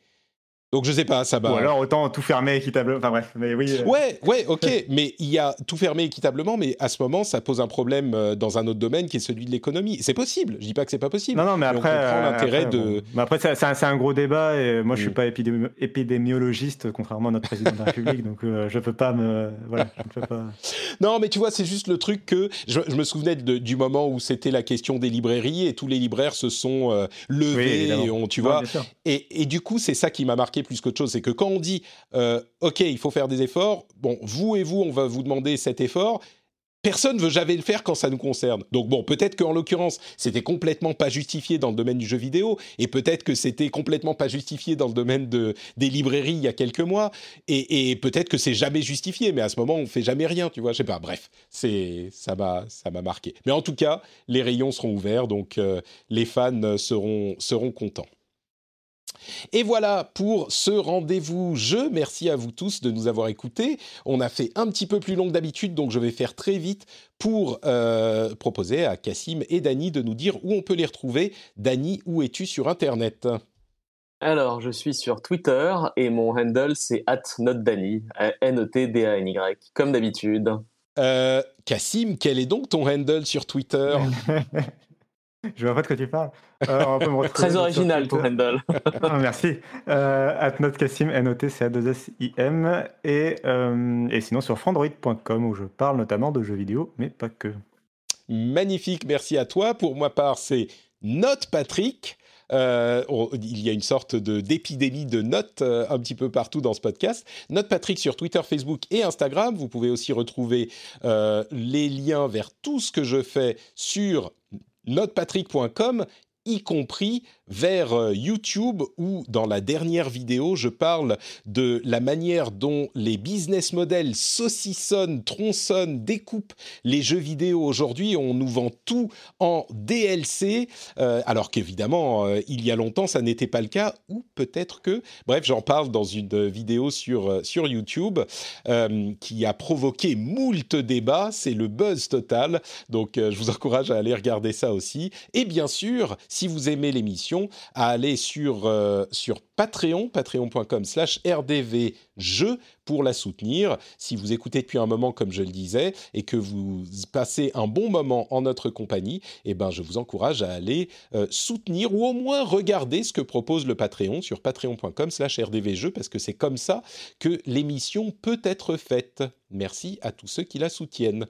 Donc je sais pas, ça va. Ou alors autant tout fermer équitablement. Enfin bref, mais oui. Euh. Ouais, ouais, ok. mais il y a tout fermé équitablement, mais à ce moment, ça pose un problème euh, dans un autre domaine qui est celui de l'économie. C'est possible. Je dis pas que c'est pas possible. Non, non, mais après, on comprend l'intérêt de. Mais après, c'est un, gros débat et moi, je suis mm. pas épidémiologiste, contrairement à notre président de la République, donc euh, je peux pas me. Voilà, je peux pas. Non, mais tu vois, c'est juste le truc que je, me souvenais du moment où c'était la question des librairies et tous les libraires se sont levés, et on, tu vois. Et, et du coup, c'est ça qui m'a marqué plus qu'autre chose, c'est que quand on dit euh, OK, il faut faire des efforts, bon, vous et vous, on va vous demander cet effort. Personne ne veut jamais le faire quand ça nous concerne. Donc bon, peut-être qu'en l'occurrence, c'était complètement pas justifié dans le domaine du jeu vidéo, et peut-être que c'était complètement pas justifié dans le domaine de, des librairies il y a quelques mois, et, peut-être que c'est jamais justifié, mais à ce moment, on fait jamais rien, tu vois, je sais pas. Bref, c'est ça m'a ça m'a marqué. Mais en tout cas, les rayons seront ouverts, donc euh, les fans seront seront contents. Et voilà pour ce rendez-vous jeu. Merci à vous tous de nous avoir écoutés. On a fait un petit peu plus long que d'habitude, donc je vais faire très vite pour euh, proposer à Cassim et Dany de nous dire où on peut les retrouver. Dany, où es-tu sur Internet? Alors, je suis sur Twitter et mon handle c'est @notdany, N-O-T-D-A-N-Y, comme d'habitude. Euh, Cassim, quel est donc ton handle sur Twitter? Je vois pas de quoi tu parles. Euh, Très original ton handle. Ah, merci. Euh, at notcassim, n o t c a 2 s i m et, euh, et sinon sur frandroid.com où je parle notamment de jeux vidéo, mais pas que. Magnifique, merci à toi. Pour ma part, c'est Note Patrick. Euh, il y a une sorte de d'épidémie de notes euh, un petit peu partout dans ce podcast. Note Patrick sur Twitter, Facebook et Instagram. Vous pouvez aussi retrouver euh, les liens vers tout ce que je fais sur notepatrick.com y compris vers euh, YouTube où dans la dernière vidéo je parle de la manière dont les business models saucissonnent, tronçonnent, découpent les jeux vidéo aujourd'hui. On nous vend tout en DLC euh, alors qu'évidemment euh, il y a longtemps ça n'était pas le cas ou peut-être que bref j'en parle dans une vidéo sur sur YouTube qui a provoqué moult débats. C'est le buzz total donc je vous encourage à aller regarder ça aussi et bien sûr si vous aimez l'émission, à aller sur, euh, sur Patreon, patreon.com slash rdvjeux pour la soutenir. Si vous écoutez depuis un moment, comme je le disais, et que vous passez un bon moment en notre compagnie, eh ben, je vous encourage à aller euh, soutenir ou au moins regarder ce que propose le Patreon sur patreon.com slash rdvjeux, parce que c'est comme ça que l'émission peut être faite. Merci à tous ceux qui la soutiennent.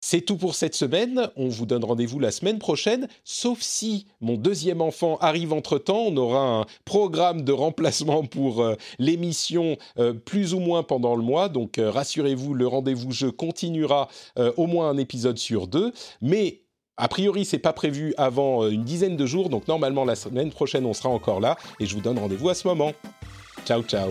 C'est tout pour cette semaine. On vous donne rendez-vous la semaine prochaine, sauf si mon deuxième enfant arrive entre-temps. On aura un programme de remplacement pour euh, l'émission euh, plus ou moins pendant le mois. Donc euh, rassurez-vous, le rendez-vous jeu continuera au moins un épisode sur deux. Mais a priori, c'est pas prévu avant une dizaine de jours. Donc normalement, la semaine prochaine, on sera encore là. Et je vous donne rendez-vous à ce moment. Ciao, ciao.